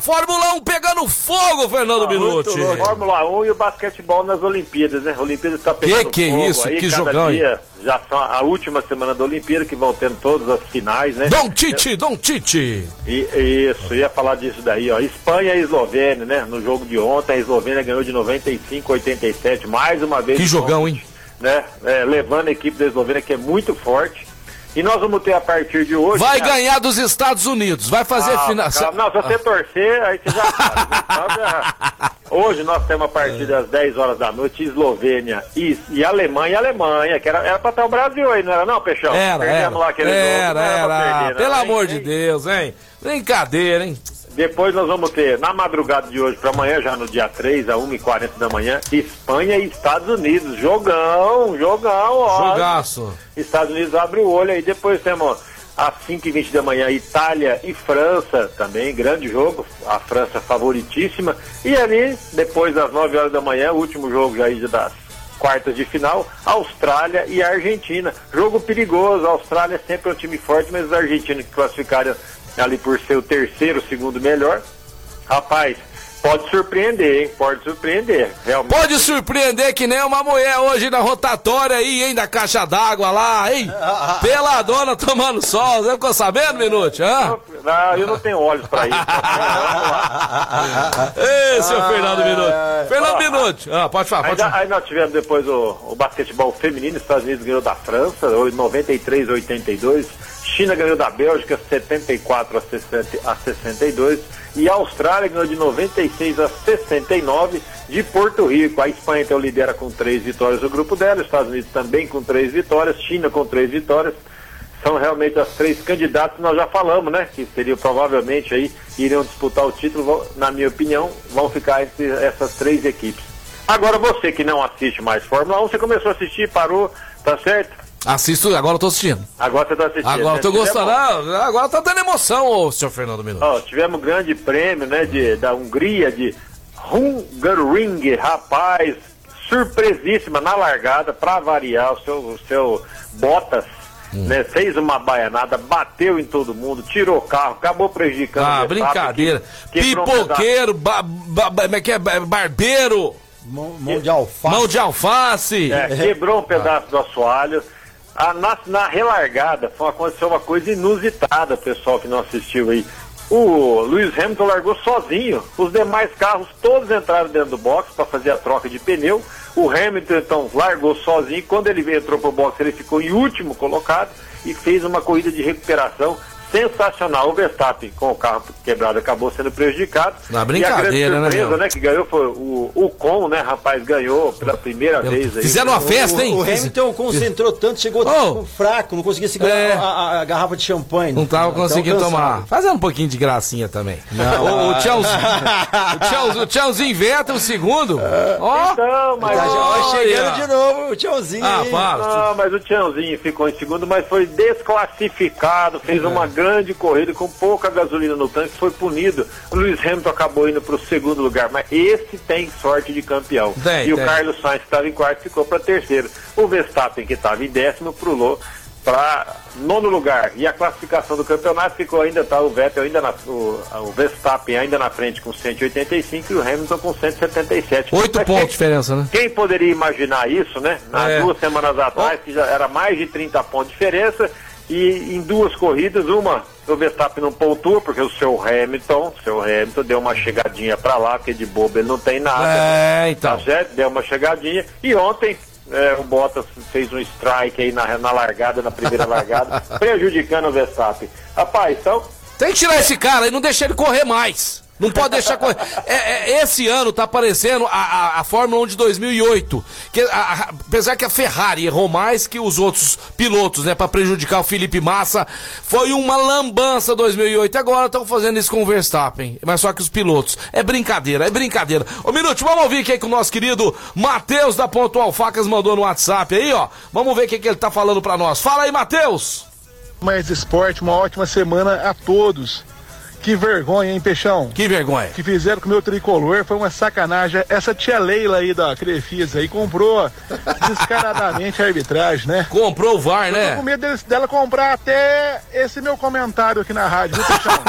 Fórmula 1 pegando fogo, Fernando Muito Minuti. Fórmula 1 e o basquetebol nas Olimpíadas, né? Olimpíadas tá pegando que fogo isso, aí, que jogão, hein? dia Já são a última semana da Olimpíada, que vão tendo todas as finais, né? Dom Tite, Dom Tite. E, isso, ia falar disso daí, ó. Espanha e Eslovênia, né? No jogo de ontem, a Eslovênia ganhou de 95 a 87, mais uma vez. Que jogão, hein? Né? É, levando a equipe da Eslovênia, que é muito forte. E nós vamos ter a partir de hoje. Vai né? ganhar dos Estados Unidos, vai fazer Calma, final. Não, se você torcer, aí você já sabe. né? *laughs* Ah, Hoje nós temos a partir das 10 horas da noite Eslovênia e, e Alemanha, Alemanha, que era, era pra estar o Brasil aí, não era não, Peixão? Era, Perdemos era. lá aquele Era, jogo, era. perder, Pelo hein? amor de Deus, hein? Brincadeira, hein? Depois nós vamos ter, na madrugada de hoje para amanhã, já no dia 3, a 1h40 da manhã, Espanha e Estados Unidos. Jogão, jogão, ó. Jogaço. Estados Unidos abre o olho aí. Depois temos às 5h20 da manhã, Itália e França também, grande jogo. A França favoritíssima. E ali, depois das 9 horas da manhã, o último jogo já aí das quartas de final, Austrália e Argentina. Jogo perigoso. A Austrália sempre é um time forte, mas os argentinos que classificaram ali por ser o terceiro, segundo melhor. Rapaz, pode surpreender, hein? Pode surpreender. Realmente. Pode surpreender que nem uma mulher hoje na rotatória aí, hein, da caixa d'água lá, hein? Peladona tomando sol, você ficou sabendo, Minute? Hã? Não, eu não tenho olhos pra isso. *laughs* Ei, seu Fernando Minuti. Fernando Minuti. Ah, pode falar, pode Ainda- falar. aí nós tivemos depois o, o basquetebol feminino, Estados Unidos ganhou da França, 93 a 82, China ganhou da Bélgica 74 a, 60, a 62 e a Austrália ganhou de 96 a 69 de Porto Rico. A Espanha então lidera com três vitórias no grupo dela, os Estados Unidos também com três vitórias, China com três vitórias. São realmente as três candidatas que nós já falamos, né? Que seriam provavelmente aí, iriam disputar o título, na minha opinião, vão ficar entre essas três equipes. Agora você que não assiste mais Fórmula 1, você começou a assistir, parou, tá certo? Assisto, agora eu tô assistindo. Agora você tá assistindo. Agora né? eu tô Tivemos- gostando. Ah, agora tá dando emoção, ô, senhor Fernando Minuti. Ó, tivemos um grande prêmio, né, de, da Hungria, de Hungaroring, rapaz, surpresíssima na largada, pra variar, o seu, o seu Bottas, Hum. né, fez uma baianada, bateu em todo mundo, tirou o carro, acabou prejudicando Ah, brincadeira. que- pedaço. Pipoqueiro, ba, ba, ba- como é que é? Ba- barbeiro. Mão, mão de alface. Mão de alface. É, quebrou um pedaço do assoalho. A, na, na relargada foi, aconteceu uma coisa inusitada, pessoal que não assistiu aí. O Lewis Hamilton largou sozinho. Os demais carros todos entraram dentro do box para fazer a troca de pneu. O Hamilton então largou sozinho. Quando ele entrou pro box, ele ficou em último colocado e fez uma corrida de recuperação sensacional. O Verstappen, com o carro quebrado, acabou sendo prejudicado. Na brincadeira, e a grande né, surpresa, meu? né, que ganhou foi o, o Con, né, rapaz, ganhou pela primeira vez aí. Fizeram uma festa, hein? O, o Hamilton concentrou tanto, chegou Oh. fraco, não conseguia segurar É. a, a- a garrafa de champanhe. Não tava conseguindo cansado. tomar. Fazendo um pouquinho de gracinha também. Não. O, o, Tchãozinho, o, Tchãozinho, o Tchãozinho inventa o segundo. Ó. Então, mas... Tá Olha. chegando de novo o tiozinho. Ah. Não, mas o Tiãozinho ficou em segundo, mas foi desclassificado, fez É. uma grande corrida com pouca gasolina no tanque, foi punido. O Luiz Hamilton acabou indo para o segundo lugar, mas esse tem sorte de campeão. E o. Carlos Sainz, que estava em quarto, ficou para terceiro. O Verstappen, que estava em décimo, pulou para nono lugar. E a classificação do campeonato ficou ainda, tá o Vettel ainda na, o, o Verstappen ainda na frente com 185 e o Hamilton com 177. Oito Mas pontos quem- de diferença, né? quem poderia imaginar isso, né? Há É. duas semanas atrás, que já era mais de 30 pontos de diferença, e em duas corridas, uma o Verstappen não pontua, porque o seu Hamilton, seu Hamilton deu uma chegadinha pra lá, porque de bobo ele não tem nada. É, então. Tá certo? Deu uma chegadinha. E ontem é, o Bottas fez um strike aí na, na largada, na primeira largada, *laughs* prejudicando o Verstappen. Rapaz, então Tem que tirar esse cara e não deixar ele correr mais. Não pode deixar correr. É, é, esse ano tá aparecendo a, a, a Fórmula 1 de 2008. Que, a- a- apesar que a Ferrari errou mais que os outros pilotos, né? Pra prejudicar o Felipe Massa. Foi uma lambança 2008. Agora estão fazendo isso com o Verstappen. Mas só que os pilotos. É brincadeira, é brincadeira. Ô, Minuto, vamos ouvir quem que o nosso querido Matheus da Pontual Facas mandou no WhatsApp aí, ó. Vamos ver o que, que ele tá falando pra nós. Fala aí, Matheus. Mais esporte, uma ótima semana a todos. Que vergonha, hein, Peixão? Que vergonha. que fizeram com o meu tricolor foi uma sacanagem. Essa tia Leila aí da Crefisa aí comprou descaradamente a arbitragem, né? Comprou o VAR, Eu tô né? com medo deles- dela comprar até esse meu comentário aqui na rádio, viu, Peixão?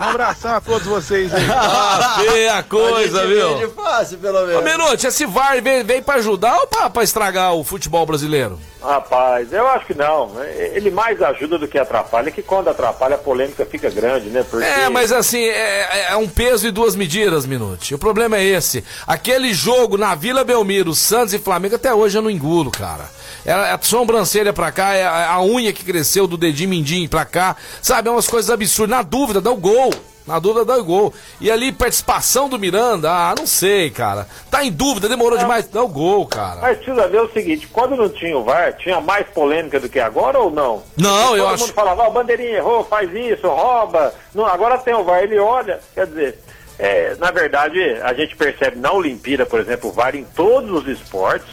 um abração a todos vocês aí. Ah, feia coisa, viu? vende fácil, pelo Ô, menos. Minute, esse VAR veio, veio pra ajudar ou pra, pra estragar o futebol brasileiro? Rapaz, eu acho que não. Ele mais ajuda do que atrapalha, que quando atrapalha a polêmica fica grande, né? Porque É, mas assim, é, é um peso e duas medidas, Minute. O problema é esse. Aquele jogo na Vila Belmiro, Santos e Flamengo, até hoje eu não engulo, cara. É a sobrancelha pra cá, é a, a unha que cresceu do dedinho mindinho pra cá. Sabe, é umas coisas absurdas. Na dúvida, dá o gol. Na dúvida, dá o gol. E ali, participação do Miranda, ah, não sei, cara. Tá em dúvida, demorou demais. Dá o gol, cara. Mas precisa ver o seguinte, quando não tinha o VAR, tinha mais polêmica do que agora ou não? Não, eu Todo acho- mundo falava, ó, o bandeirinha errou, faz isso, rouba. Não, agora tem o VAR, ele olha, quer dizer, é, na verdade, a gente percebe na Olimpíada, por exemplo, o VAR em todos os esportes,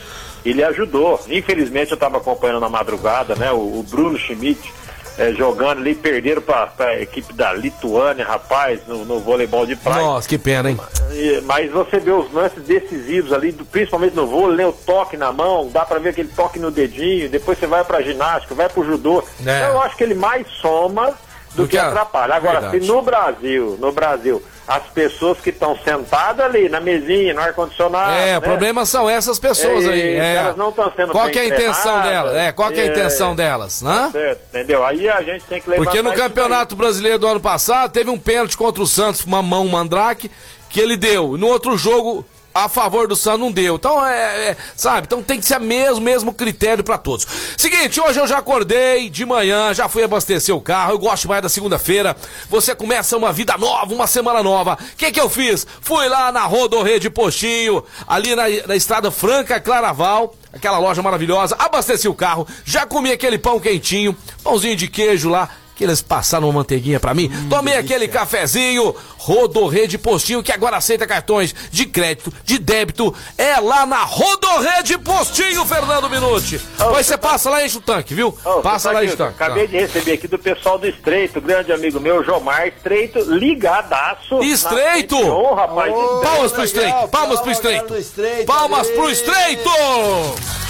ele ajudou. Infelizmente eu estava acompanhando na madrugada, né, o, o Bruno Schmidt é, jogando ali, perderam para a equipe da Lituânia, rapaz, no, no voleibol de praia. Nossa, que pena, hein? E- Mas você vê os lances decisivos ali, do- principalmente no vôlei, né, o toque na mão, dá pra ver aquele toque no dedinho, depois você vai pra ginástica, vai pro judô. É. Então eu acho que ele mais soma do, Do que, que atrapalha. Agora, Verdade. se no Brasil, no Brasil, as pessoas que estão sentadas ali na mesinha, no ar-condicionado. É, né, o problema são essas pessoas É, aí. É. elas não estão sendo Qual é a intenção delas? É, qual que é a É. intenção delas, né? certo, entendeu? Aí a gente tem que levantar Porque no. Campeonato Brasileiro do ano passado teve um pênalti contra o Santos, uma mão mandrake, que ele deu. No outro jogo, a favor do Santos, não deu. Então, é, é, sabe? Então tem que ser o mesmo, mesmo critério pra todos. Seguinte, hoje eu já acordei de manhã, já fui abastecer o carro, eu gosto mais da segunda-feira. Você começa uma vida nova, uma semana nova. O que que eu fiz? Fui lá na Rodorreia de Postinho, ali na, na estrada Franca Claraval, aquela loja maravilhosa, abasteci o carro, já comi aquele pão quentinho, pãozinho de queijo lá, que eles passaram uma manteiguinha pra mim. Tomei aquele cafezinho, Rodorrede Postinho, que agora aceita cartões de crédito, de débito. É lá na Rodorrede Postinho, Fernando Minuti. Depois você passa lá e enche o tanque, viu? Ô, passa você lá e enche o tanque. Acabei de receber aqui do pessoal do Estreito, grande amigo meu, Jomar Estreito, ligadaço. Estreito! Na 101, rapaz. Palmas pro Estreito, palmas pro Palmas, galera do Estreito. Estreito, Palmas pro. Estreito!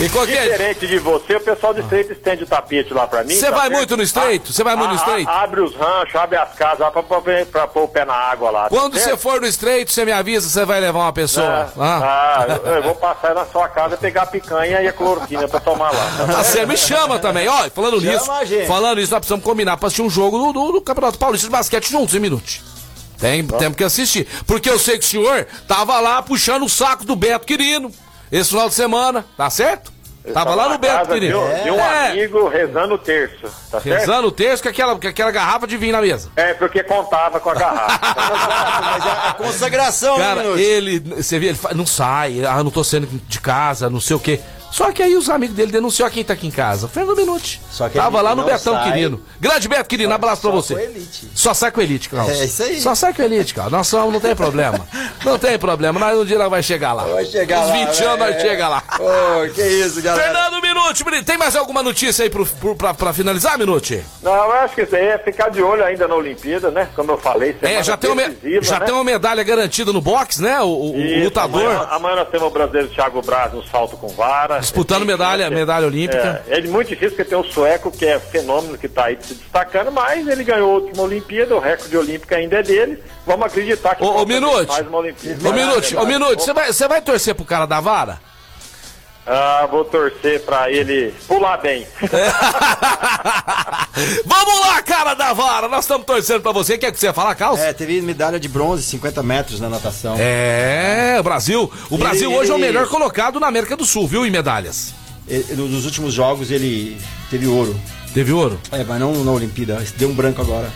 E qualquer... Diferente de você, o pessoal do estreito estende o tapete lá pra mim. Você tá vai certo? muito no estreito? Você vai muito no Ah, estreito? ah, Abre os ranchos, abre as casas lá pra, pra, pra pôr o pé na água lá. tá Quando você for no estreito, você me avisa, você vai levar uma pessoa. Ah, ah, eu, eu vou passar na sua casa pegar a picanha e a cloroquina pra tomar lá. Tá certo, me chama também. Ó, falando Chama nisso, falando nisso, nós precisamos combinar pra assistir um jogo do, do- do Campeonato Paulista de Basquete juntos, hein, Minute? Tem, temos que assistir. Porque eu sei que o senhor tava lá puxando o saco do Beto Quirino esse final de semana, tá certo? Tava lá no Beto Quirino. De um, de um É, amigo rezando o terço, tá certo? rezando o texto com aquela, com aquela garrafa de vinho na mesa. É, porque contava com a garrafa. *laughs* Mas é a consagração, né, Cara, ele, você vê, ele fa- não sai, ah, não tô saindo de casa, não sei o quê. Só que aí os amigos dele denunciou quem tá aqui em casa. Fernando Minuti. Só que Tava lá no Betão sai. Quirino. Grande Beto Quirino, abraço pra só você. com elite. Só sai com elite, Carlos. É isso aí. Só sai com elite, Carlos. Nós somos, não tem problema. Não tem problema. Nós um dia nós vai chegar lá. Vai chegar Os lá, 20 velho. anos nós chega lá. Ô, que isso, galera. Fernando Minuti, menino, tem mais alguma notícia aí pro, pro, pra, pra finalizar, Minuti? Não, eu acho que isso aí é ficar de olho ainda na Olimpíada, né? Como eu falei, É, já, tem uma, decisiva, já né? tem uma medalha garantida no boxe, né? O, o- o Isso, lutador Amanhã, amanhã nós temos o brasileiro Thiago Braz no salto com vara. Disputando medalha, medalha olímpica. É, é muito difícil porque tem o sueco, que é fenômeno que está aí se destacando, mas ele ganhou a última Olimpíada, o recorde olímpico ainda é dele. Vamos acreditar que Ô, ô, Minuti, mais uma Olimpíada. ô, Minuti, ô, Opa. Minuti, você vai, você vai torcer pro cara da vara? Ah, vou torcer pra ele pular bem. *laughs* Vamos lá, cara da vara, nós estamos torcendo pra você. Quer que você ia falar, Carlos? É, teve medalha de bronze, 50 metros na natação. É, o Brasil. O Ele- Brasil hoje é o ele- melhor colocado na América do Sul, viu, em medalhas. Ele- nos últimos jogos ele teve ouro. Teve ouro? É, mas não na Olimpíada. Deu um branco agora.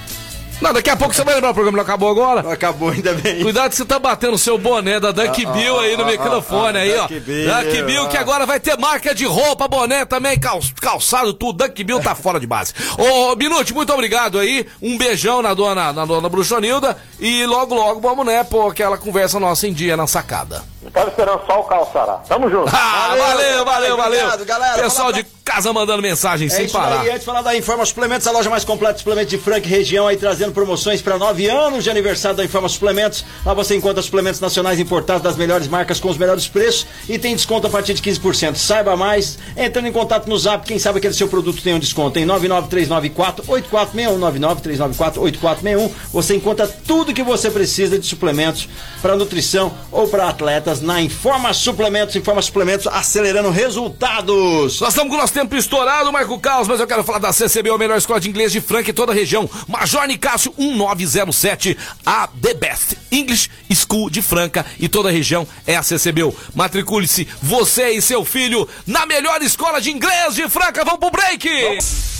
Não, daqui a pouco você vai lembrar, o programa não acabou agora. Acabou ainda bem. Cuidado que você tá batendo o seu boné da Dunk Ah, Bill ah, aí no ah, microfone ah, aí, ó. Dunk Bill, Dunk Bill que ah. agora vai ter marca de roupa, boné também, cal- calçado, tudo. Dunk Bill tá fora de base. Ô, Minute, muito obrigado aí. Um beijão na dona, na dona Bruxonilda. E logo, logo vamos, né, pôr aquela conversa nossa em dia na sacada. Tava esperando só o calçará. Tamo junto. Ah, valeu, valeu, valeu. Obrigado, galera. Pessoal de casa mandando mensagem É sem isso parar. aí, antes de falar da Informa Suplementos, a loja mais completa de suplementos de Franca e região aí trazendo promoções para nove anos de aniversário da Informa Suplementos. Lá você encontra suplementos nacionais importados das melhores marcas com os melhores preços e tem desconto a partir de 15%. Saiba mais, entrando em contato no Zap, quem sabe aquele seu produto tem um desconto em 99394-8461, 99394-8461. Você encontra tudo que você precisa de suplementos para nutrição ou para atletas na Informa Suplementos. Informa Suplementos acelerando resultados. Nós estamos com o nosso tempo estourado, Marco Carlos, mas eu quero falar da CCB, a melhor escola de inglês de Franca em toda a região. Major Nicásio 1907, a The Best English School de Franca e toda a região é a CCB. Matricule-se, você e seu filho, na melhor escola de inglês de Franca. Vamos pro break!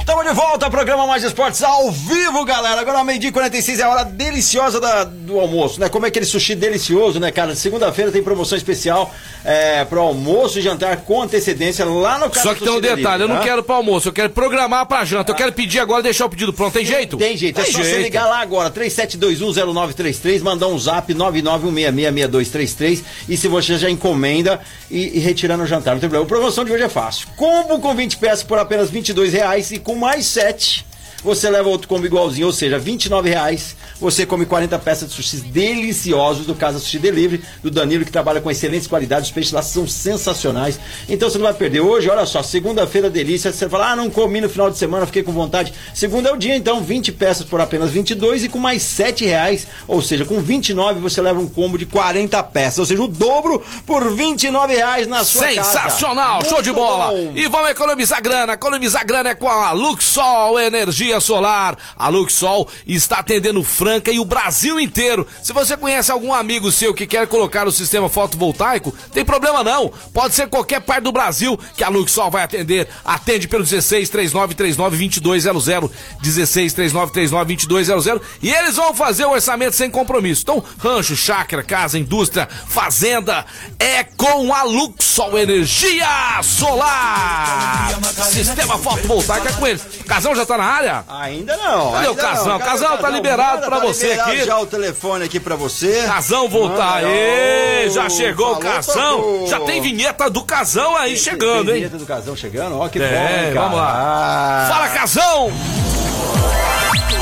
Estamos de volta ao programa Mais Esportes ao vivo, galera. Agora, meio-dia e 46 é a hora deliciosa da- do almoço, né? Como é aquele sushi delicioso, né, cara? Segunda-feira tem promoção especial é, pro almoço e jantar com antecedência lá no Casa Só que tem um detalhe, eu não tá? quero para almoço, eu quero programar pra janta. Eu quero pedir agora deixar o pedido pronto. Tem jeito? Tem jeito, é só você ligar lá agora, 37210933, mandar um zap 991666233 e se você já encomenda e, e retirar no jantar, não tem problema. A promoção de hoje é fácil. Combo com 20 peças por apenas 22 reais e com mais 7 você leva outro combo igualzinho, ou seja, 29 reais. Você come 40 peças de sushi deliciosos do Casa Sushi Delivery, do Danilo, que trabalha com excelentes qualidades. Os peixes lá são sensacionais. Então você não vai perder. Hoje, olha só, segunda-feira delícia. Você fala, ah, não comi no final de semana, fiquei com vontade. Segunda é o dia, então, 20 peças por apenas 22 e com mais 7 reais. Ou seja, com 29 você leva um combo de 40 peças. Ou seja, o dobro por 29 reais na sua casa. Sensacional, show de bola. bom. E vamos economizar grana. Economizar grana é com a Luxol Energia Solar. A Luxol está atendendo Franca e o Brasil inteiro. Se você conhece algum amigo seu que quer colocar o sistema fotovoltaico, tem problema não. Pode ser qualquer parte do Brasil que a Luxol vai atender. Atende pelo 16 3939 2200, 16 3939 2200 e eles vão fazer o orçamento sem compromisso. Então, rancho, chácara, casa, indústria, fazenda é com a Luxol Energia Solar. Sistema fotovoltaico é com eles. Casão já tá na área? Ainda não. Cadê o Casão? não. O Casão tá liberado pra tá você liberado aqui. já o telefone aqui pra você. Casão voltar. Ô, já chegou o Casão. Já tem vinheta do Casão aí chegando, Tem hein? vinheta do Casão chegando? Ó, que É, bom, hein, vamos lá. Ah. Fala, Casão!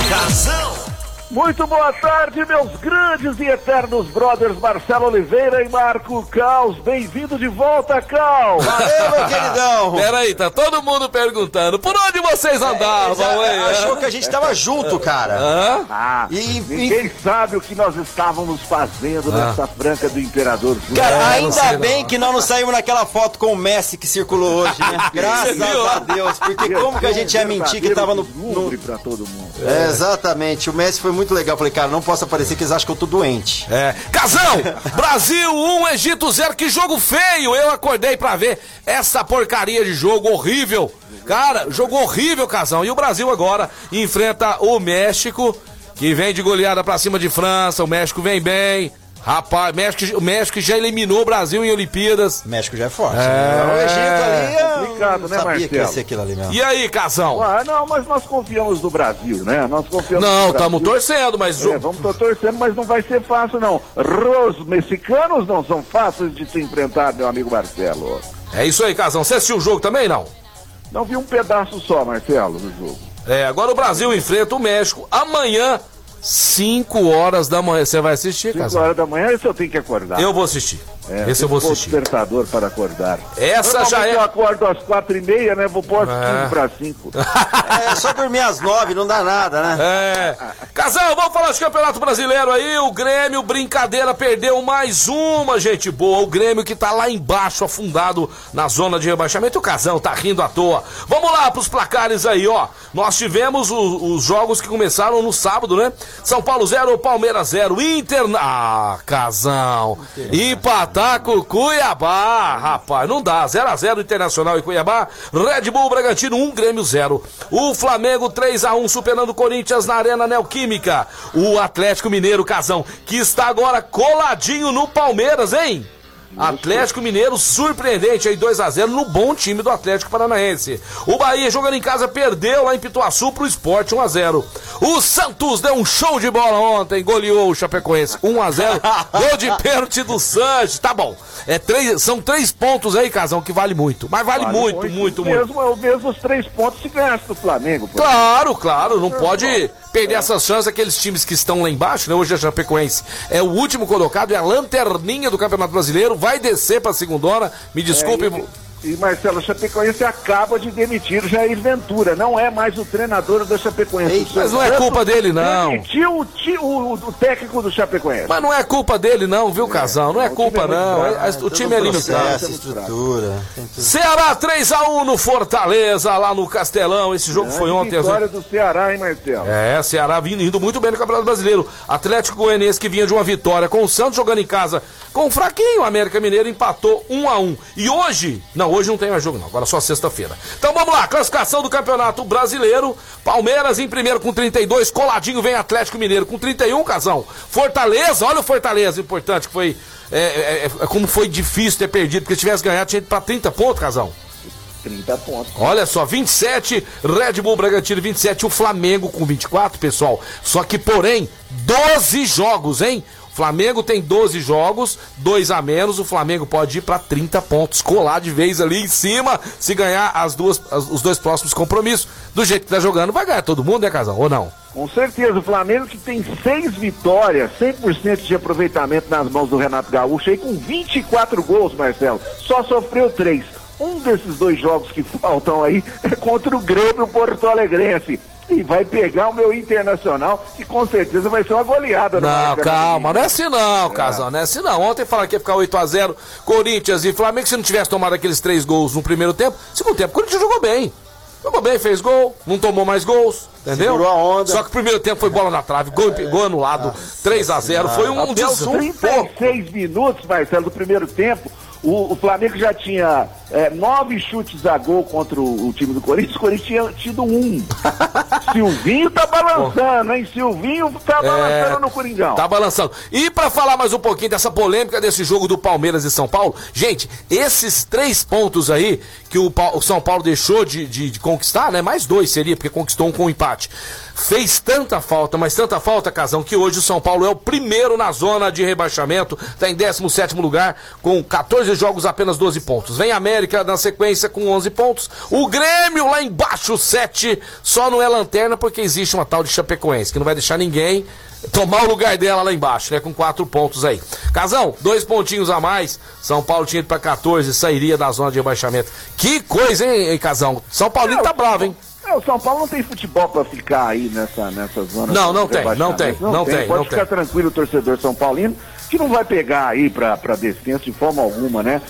Casão, Muito boa tarde, meus grandes e eternos brothers Marcelo Oliveira e Marco Caos. Bem-vindo de volta, Caos. Valeu, meu queridão. Peraí, tá todo mundo perguntando. Por onde vocês andavam, É, hein? achou que a gente tava junto, cara. Hã? Ah, E- ninguém sabe o que nós estávamos fazendo Ah. nessa franca do Imperador. Cara, É, não ainda não. bem que nós não saímos naquela foto com o Messi que circulou hoje, né? *laughs* Graças a Deus. Porque como que a gente ia mentir que tava no. no... para todo mundo. É, exatamente. O Messi foi muito legal. Falei, cara, não posso aparecer que eles acham que eu tô doente. É. Casão! Brasil 1, Egito 0. Que jogo feio! Eu acordei pra ver essa porcaria de jogo horrível. Cara, jogo horrível, Casão. E o Brasil agora enfrenta o México, que vem de goleada pra cima de França. O México vem bem. Rapaz, México, o México já eliminou o Brasil em Olimpíadas. México já é forte. É. né? O Egito ali é complicado, não né, sabia que ia Marcelo? ser aquilo ali mesmo. E aí, Casão? Ah, não, mas nós confiamos no Brasil, né? Nós confiamos Não, no Brasil. estamos torcendo, mas. É, vamos tô torcendo, mas não vai ser fácil, não. Os mexicanos não são fáceis de se enfrentar, meu amigo Marcelo. É isso aí, Casão. Você assistiu o jogo também, não? Não vi um pedaço só, Marcelo, do jogo. É, agora o Brasil enfrenta o México amanhã, 5 horas da manhã. Você vai assistir, 5 Casão? horas da manhã, eu tenho que acordar. Eu vou assistir. É, Esse eu vou assistir. despertador para acordar. Essa já é- eu acordo às quatro e meia, né? Vou pôr É. 15 para 5. *laughs* É só dormir às nove, não dá nada, né? É. Casal, vamos falar de Campeonato Brasileiro aí. O Grêmio, brincadeira, perdeu mais uma, gente boa. O Grêmio que tá lá embaixo, afundado na zona de rebaixamento. O Casão tá rindo à toa. Vamos lá pros placares aí, ó. Nós tivemos o- os jogos que começaram no sábado, né? São Paulo 0, Palmeiras 0, Inter. Ah, Casão. Empatar com o Cuiabá, rapaz. Não dá. 0x0 Internacional e Cuiabá. Red Bull Bragantino 1, Grêmio 0. O Flamengo 3x1 superando o Corinthians na Arena Neoquímica. O Atlético Mineiro, Casão, que está agora coladinho no Palmeiras, hein? Atlético Mineiro surpreendente aí 2 a 0 no bom time do Atlético Paranaense. O Bahia jogando em casa perdeu lá em Pituaçu pro Sport 1 a 0. O Santos deu um show de bola ontem, goleou o Chapecoense 1 a 0. *laughs* Gol de pênalti do Santos. Tá bom. É três, são três pontos aí, Casão, que vale muito. Mas vale, muito, muito, muito. Mesmo, é o mesmo os três pontos se ganhasse do Flamengo. Claro, claro, não pode perder essas chances. Aqueles times que estão lá embaixo, né? Hoje a Chapecoense é o último colocado, é a lanterninha do Campeonato Brasileiro, vai descer pra segunda hora. Me desculpe. É, E Marcelo Chapecoense acaba de demitir Jair Ventura, não é mais o treinador da Chapecoense. Ei, mas não é culpa dele, não. Demitiu o, o- o técnico do Chapecoense. Mas não é culpa dele, não, viu, Casal? Não é culpa, não. É- é- O time é limitado. Processo, estrutura. Ceará 3x1 no Fortaleza, lá no Castelão. Esse jogo foi ontem. Vitória do Ceará, hein, Marcelo? É, Ceará vindo, indo muito bem no Campeonato Brasileiro. Atlético Goianiense que vinha de uma vitória com o Santos jogando em casa com o fraquinho. O América Mineiro empatou 1 a 1 E hoje, não, hoje não tem mais jogo não, agora só sexta-feira. Então vamos lá, classificação do Campeonato Brasileiro. Palmeiras em primeiro com 32, coladinho vem Atlético Mineiro com 31, Casão. Fortaleza, olha o Fortaleza, importante que foi, é, é, é, como foi difícil ter perdido, porque se tivesse ganhado tinha ido pra 30 pontos, Casão. 30 pontos. Olha só, 27, Red Bull Bragantino 27, o Flamengo com 24, pessoal. Só que, porém, 12 jogos, hein? Flamengo tem 12 jogos, dois a menos, o Flamengo pode ir para 30 pontos, colar de vez ali em cima, se ganhar as duas, as- os dois próximos compromissos. Do jeito que tá jogando, vai ganhar todo mundo, né, Casal? Ou não? Com certeza, o Flamengo que tem seis vitórias, 100% de aproveitamento nas mãos do Renato Gaúcho, aí com 24 gols, Marcelo, só sofreu três. Um desses dois jogos que faltam aí é contra o Grêmio Porto Alegrense. E vai pegar o meu Internacional, que com certeza vai ser uma goleada. no Não, calma, não é assim não, Casal, não é assim não. Ontem falaram que ia ficar 8x0, Corinthians e Flamengo, se não tivesse tomado aqueles três gols no primeiro tempo, segundo tempo, o Corinthians jogou bem. Jogou bem, fez gol, não tomou mais gols, entendeu? Segurou a onda. Só que o primeiro tempo foi bola na trave, gol, gol anulado, 3x0, foi um desum 36 minutos, Marcelo, do primeiro tempo, o, o Flamengo já tinha é, nove chutes a gol contra o, o time do Corinthians, o Corinthians tinha tido um. *laughs* Silvinho tá balançando, hein? Silvinho tá balançando no Coringão. Tá balançando. E pra falar mais um pouquinho dessa polêmica desse jogo do Palmeiras e São Paulo, gente, esses três pontos aí que o, o São Paulo deixou de, de- de conquistar, né? Mais dois seria, porque conquistou um com um empate. Fez tanta falta, mas tanta falta, Casão, que hoje o São Paulo é o primeiro na zona de rebaixamento, tá em 17 lugar, com 14 jogos, apenas 12 pontos. Vem América América na sequência com 11 pontos. O Grêmio lá embaixo, 7. Só não é lanterna porque existe uma tal de Chapecoense, que não vai deixar ninguém tomar o lugar dela lá embaixo, né? Com quatro pontos aí. Casão, dois pontinhos a mais. São Paulo tinha ido pra 14, sairia da zona de rebaixamento. Que coisa, hein, Casão? São Paulino tá bravo, hein? É, o São Paulo não tem futebol pra ficar aí nessa, nessa zona. Não, não tem, não tem, não tem, Pode não ficar tem. tranquilo o torcedor São Paulino, que não vai pegar aí pra, pra descenso de forma alguma, né?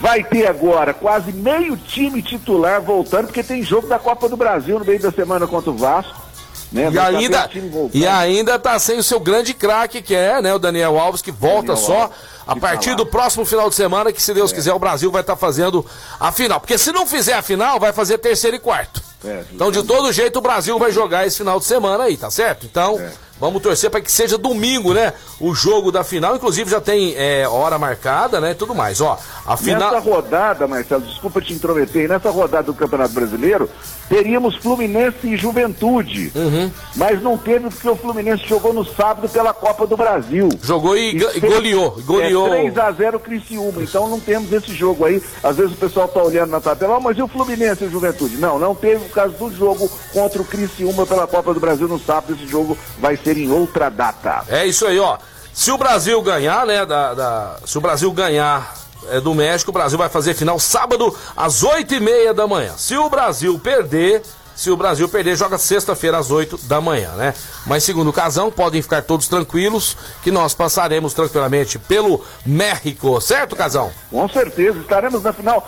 Vai ter agora quase meio time titular voltando, porque tem jogo da Copa do Brasil no meio da semana contra o Vasco. Né? E tá ainda, e ainda tá sem o seu grande craque, que é, né, o Daniel Alves, que volta Daniel só Alves, a partir tá do próximo final de semana, que se Deus quiser o Brasil vai estar fazendo a final. Porque se não fizer a final, vai fazer terceiro e quarto. É, Então, de todo jeito, o Brasil vai jogar esse final de semana aí, tá certo? Então, É. vamos torcer para que seja domingo, né? O jogo da final. Inclusive, já tem é, hora marcada, né? e Tudo mais. Ó, a final. Nessa rodada, Marcelo, desculpa te intrometer, nessa rodada do Campeonato Brasileiro, teríamos Fluminense e Juventude. Uhum. Mas não teve porque o Fluminense jogou no sábado pela Copa do Brasil. Jogou e, e goleou. Goleou. É 3x0 Criciúma, então não temos esse jogo aí. Às vezes o pessoal tá olhando na tabela, "Ah, mas e o Fluminense e o Juventude? Não, não teve por causa do jogo contra o Criciúma pela Copa do Brasil no sábado. Esse jogo vai ser em outra data. É isso aí, ó. Se o Brasil ganhar, né? Da, da- se o Brasil ganhar é, do México, o Brasil vai fazer final sábado às oito e meia da manhã. Se o Brasil perder, se o Brasil perder, joga sexta-feira às 8 da manhã, né? Mas segundo o Casão, podem ficar todos tranquilos que nós passaremos tranquilamente pelo México, certo, Casão? Com certeza, estaremos na final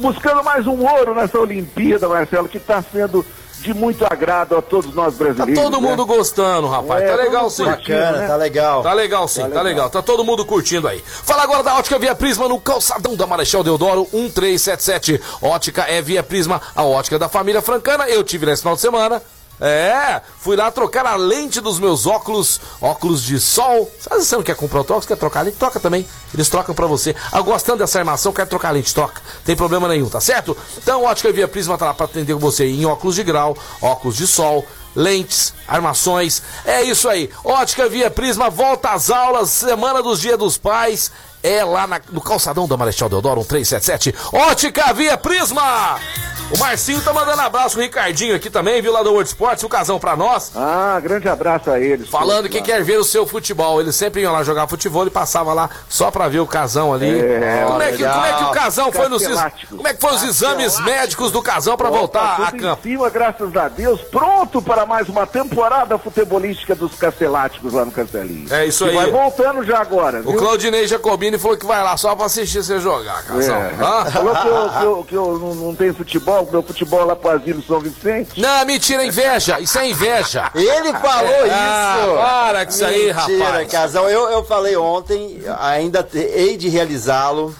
buscando mais um ouro nessa Olimpíada, Marcelo, que está sendo de muito agrado a todos nós Tá brasileiros. todo né? mundo gostando, rapaz. É, tá legal sim. Bacana, né? tá legal. Tá legal sim, tá legal. legal. Tá todo mundo curtindo aí. Fala agora da Ótica Via Prisma no calçadão da Marechal Deodoro 1377. Ótica é Via Prisma, a ótica da família francana. Eu tive nesse final de semana. É, fui lá trocar a lente dos meus óculos, óculos de sol. Sabe você não quer comprar o óculos, quer trocar a lente? Troca também. Eles trocam pra você. Ah, gostando dessa armação, quer trocar a lente? Troca. Tem problema nenhum, tá certo? Então, Ótica Via Prisma tá lá pra atender você em óculos de grau, óculos de sol, lentes, armações. É isso aí. Ótica Via Prisma volta às aulas, semana dos Dia dos Pais. É lá na- no calçadão da Marechal Deodoro, 1377. Ótica Via Prisma! O Marcinho tá mandando abraço, o Ricardinho aqui também, viu lá do World Sports, o casão pra nós. Ah, grande abraço a eles. Falando que todos, quer ver o seu futebol. Eles sempre iam lá jogar futebol e passava lá só pra ver o casão ali. É, como, é que, como é que o casão foi nos. Como é que foi os exames médicos do casão pra Opa, voltar a campo? Em cima, graças a Deus, pronto para mais uma temporada futebolística dos Casteláticos lá no Castelinho. É isso E aí. Vai voltando já agora. O viu? Claudinei Jacobini falou que vai lá só pra assistir você jogar, casão. É. Hã? Falou que eu, que eu- que eu não, não tenho futebol, que meu futebol lá pro Asilo São Vicente. Não, mentira, é inveja. Isso é inveja. Ele falou Ah, isso! para com isso aí, Mentira, rapaz. casal. Eu, eu falei ontem, ainda te- hei de realizá-lo,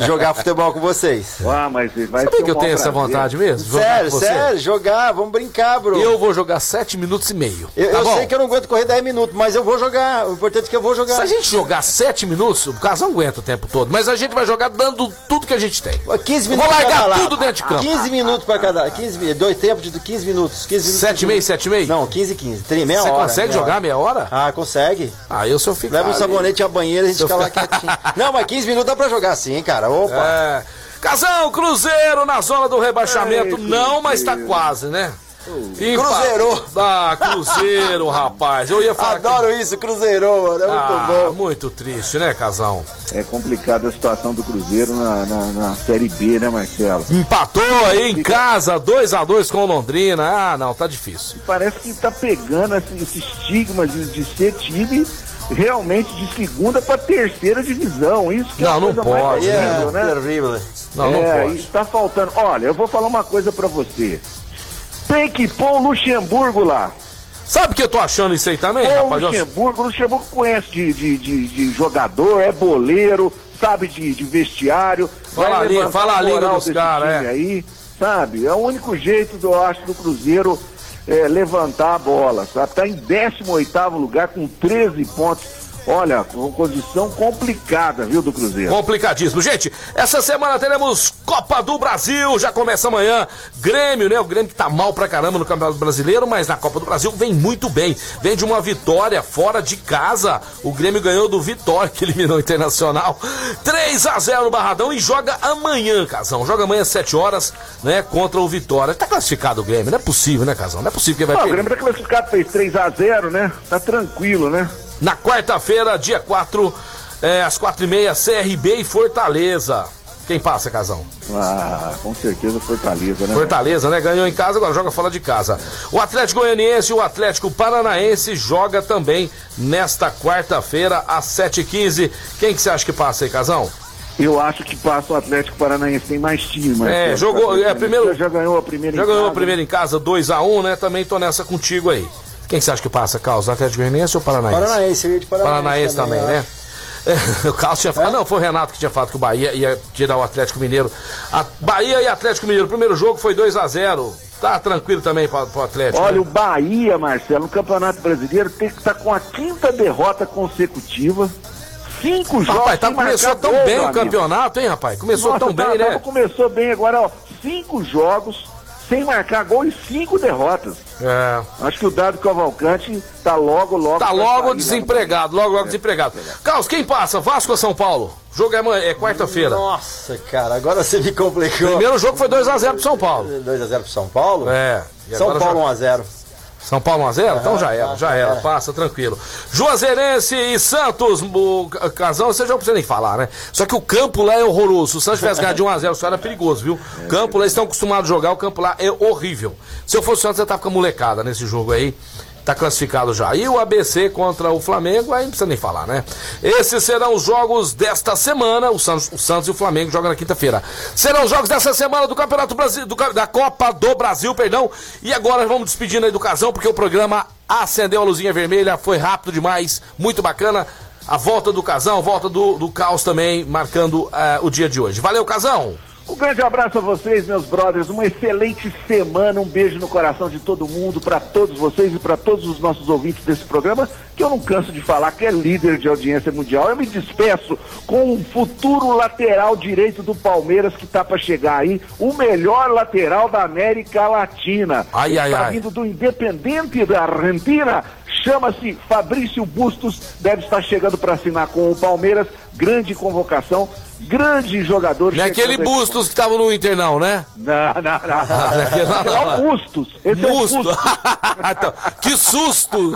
jogar futebol com vocês. *laughs* Ah, mas vai Sabe ser que eu um tenho maior essa prazer. vontade mesmo? Sério, sério, jogar, vamos brincar, bro. Eu vou jogar sete minutos e meio. Eu, tá eu bom? sei que eu não aguento correr 10 minutos, mas eu vou jogar. O importante é que eu vou jogar. Se a gente jogar sete minutos, o casal aguenta o tempo todo, mas a gente vai jogar dando tudo que a gente tem. 15 Eu minutos vou largar tudo dentro de campo. 15 minutos pra cada. 15, mi- dois tempos de 15 minutos. 15 minutos Sete e meio, sete e meio? Não, 15 e 15. Tem meia Você hora. consegue meia jogar hora. meia hora? Ah, consegue. Ah, eu sou ficar. Leva um sabonete e a banheira e a gente fica lá quietinho. Não, mas 15 minutos dá pra jogar sim, cara. Opa. É. Casão, Cruzeiro na zona do rebaixamento. Ei, não, mas tá quase, né? Cruzeirou. Ah, Cruzeiro, *laughs* rapaz. Eu ia falar. que- Adoro isso, Cruzeirou, mano. É muito Ah, bom. muito triste, né, Casão? É complicada a situação do Cruzeiro na, na, na Série B, né, Marcelo? Empatou aí em casa, 2 a 2 com o Londrina. Ah, não, tá difícil. Parece que tá pegando esse, esse estigma de, de ser time realmente de segunda para terceira divisão. Isso que é Não, a não coisa mais pode, terrível, É, né? terrível. Não, não é, pode. está faltando. Olha, eu vou falar uma coisa pra você. Tem que pôr o Luxemburgo lá. Sabe o que eu tô achando isso aí também, É o rapaz? Eu- Luxemburgo. O Luxemburgo conhece de, de, de, de jogador, é boleiro, sabe de, de vestiário. Fala vai a língua- levantar fala a língua dos caras, é. aí, sabe? É o único jeito, eu acho, do Cruzeiro é, levantar a bola, sabe? Tá em 18º lugar com 13 pontos. Olha, com condição complicada, viu, do Cruzeiro. Complicadíssimo. Gente, essa semana teremos Copa do Brasil, já começa amanhã. Grêmio, né? O Grêmio que tá mal pra caramba no Campeonato Brasileiro, mas na Copa do Brasil vem muito bem. Vem de uma vitória fora de casa. O Grêmio ganhou do Vitória, *laughs* que eliminou o Internacional. 3 a 0 no Barradão e joga amanhã, Casão. Joga amanhã às 7 horas, né? Contra o Vitória. Tá classificado o Grêmio, não é possível, né, Casão? Não é possível que vai Ah, o perder. Grêmio tá classificado, fez 3x0, né? Tá tranquilo, né? Na quarta-feira, dia 4, é, às 4h30, CRB e Fortaleza. Quem passa, Casão? Ah, com certeza Fortaleza, né? Fortaleza, né? Ganhou em casa, agora joga fora de casa. O Atlético Goianiense e o Atlético Paranaense joga também nesta quarta-feira, às 7h15. Quem que você acha que passa aí, Casão? Eu acho que passa o Atlético Paranaense, tem mais time, mas. É, jogou- é, primeiro- Já ganhou a primeira Já em ganhou casa. a primeira em casa, 2x1, né? Também tô nessa contigo aí. Quem que você acha que passa, Carlos? Atlético Goianiense ou Paranaense? Paranaense, eu ia de Paranaense. Paranaense também, né? É, *laughs* o Carlos tinha falado, não, foi o Renato que tinha falado que o Bahia ia tirar o Atlético Mineiro. A Bahia e Atlético Mineiro, o primeiro jogo foi 2 a 0 Tá tranquilo também para o Atlético. Olha, né? o Bahia, Marcelo, no Campeonato Brasileiro tem que estar com a quinta derrota consecutiva. Cinco jogos. Rapaz, tá, começou tão gol, bem o amigo. campeonato, hein, rapaz? Começou Nossa, tão tá- bem, né? tava- Começou bem agora, ó. Cinco jogos sem marcar gol e cinco derrotas. É. Acho que o Dado Cavalcante tá logo, logo. Tá logo sair, né? desempregado, logo, logo desempregado. Carlos, quem passa? Vasco ou São Paulo? O jogo é, amanhã- é quarta-feira. Nossa, cara, agora você me complicou. Primeiro jogo foi 2x0 pro São Paulo. 2x0 pro São Paulo? É. São Paulo joga- 1x0. São Paulo 1x0? Então já era, já era. é. Passa, tranquilo. Juazeirense e Santos, o Casão, você já não precisa nem falar, né? Só que o campo lá é horroroso. Se o Santos tivesse ganhado de 1x0, só era perigoso, viu? O campo lá, eles estão acostumados a jogar, o campo lá é horrível. Se eu fosse o Santos, eu tava com a molecada nesse jogo aí. Tá classificado já. E o ABC contra o Flamengo, aí não precisa nem falar, né? Esses serão os jogos desta semana. O Santos, o Santos e o Flamengo jogam na quinta-feira. Serão os jogos dessa semana do Campeonato Brasil, do da Copa do Brasil, perdão. E agora vamos despedindo aí do Casão, porque o programa acendeu a luzinha vermelha, foi rápido demais, muito bacana. A volta do Casão, volta do, do Caos também, marcando eh, o dia de hoje. Valeu, Casão! Um grande abraço a vocês, meus brothers. Uma excelente semana. Um beijo no coração de todo mundo, para todos vocês e para todos os nossos ouvintes desse programa, que eu não canso de falar que é líder de audiência mundial. Eu me despeço com o futuro lateral direito do Palmeiras que tá para chegar aí, o melhor lateral da América Latina. Ai, ai, tá ai. vindo do Independente da Argentina. Chama-se Fabrício Bustos, deve estar chegando para assinar com o Palmeiras. Grande convocação, grande jogador. Não é aquele. Bustos que tava no Inter, não, né? Não, não, não. *laughs* Lá Esse é o Bustos. Esse Busto. é o Bustos. Então, *laughs* que susto!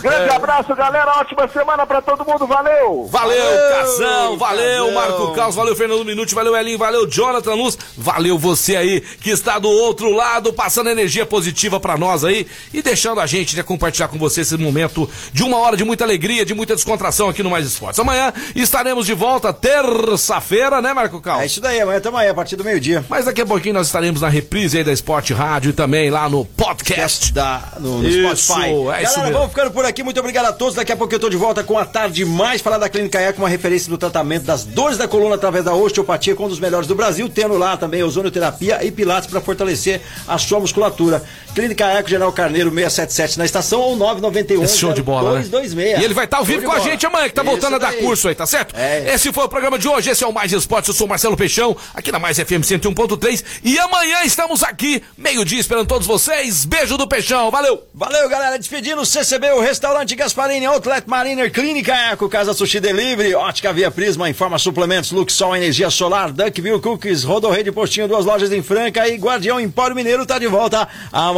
Grande É. abraço, galera. Ótima semana pra todo mundo. Valeu! Valeu, Casão, valeu, Casão. Marco Caos, valeu, Fernando Minuti, valeu, Elinho, valeu, Jonathan Luz, valeu você aí que está do outro lado, passando energia positiva pra nós aí e deixando a gente né, compartilhar com você esse momento de uma hora de muita alegria, de muita descontração aqui no Mais Esportes. Amanhã estaremos de volta, terça-feira, né, Marco Caos? É isso daí, amanhã tamo aí, a partir do meio-dia. Mas daqui a pouquinho nós estaremos na reprise aí da Esporte Rádio e também lá no podcast. Da, no, no Isso, Spotify. é isso Galera, mesmo. vamos ficando por aqui. Muito obrigado a todos. Daqui a pouco eu tô de volta com a tarde mais falar da Clínica Eco, uma referência do tratamento das dores da coluna através da osteopatia, com um dos melhores do Brasil, tendo lá também ozonioterapia e pilates para fortalecer a sua musculatura. Clínica Eco, General Carneiro 677 na estação ou 991 Esse show de bola, né? 226. E ele vai estar ao vivo com de a bola. gente amanhã, que tá Isso voltando a dar daí. curso aí, tá certo? É. Esse foi o programa de hoje, esse é o Mais Esporte, eu sou o Marcelo Peixão, aqui na Mais FM 101.3, e amanhã estamos aqui, meio-dia, esperando todos vocês. Beijo do Peixão, valeu! Valeu, galera. Despedindo CCB, o Restaurante Gasparini, Outlet Mariner, Clínica Eco, Casa Sushi Delivery, Ótica Via Prisma, Informa Suplementos, Luxol Energia Solar, Duckville Cookies, Rodorreio de Postinho, duas lojas em Franca e Guardião Empório Mineiro tá de volta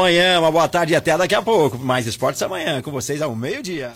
amanhã. Uma boa tarde e até daqui a pouco. Mais esportes amanhã com vocês ao meio-dia.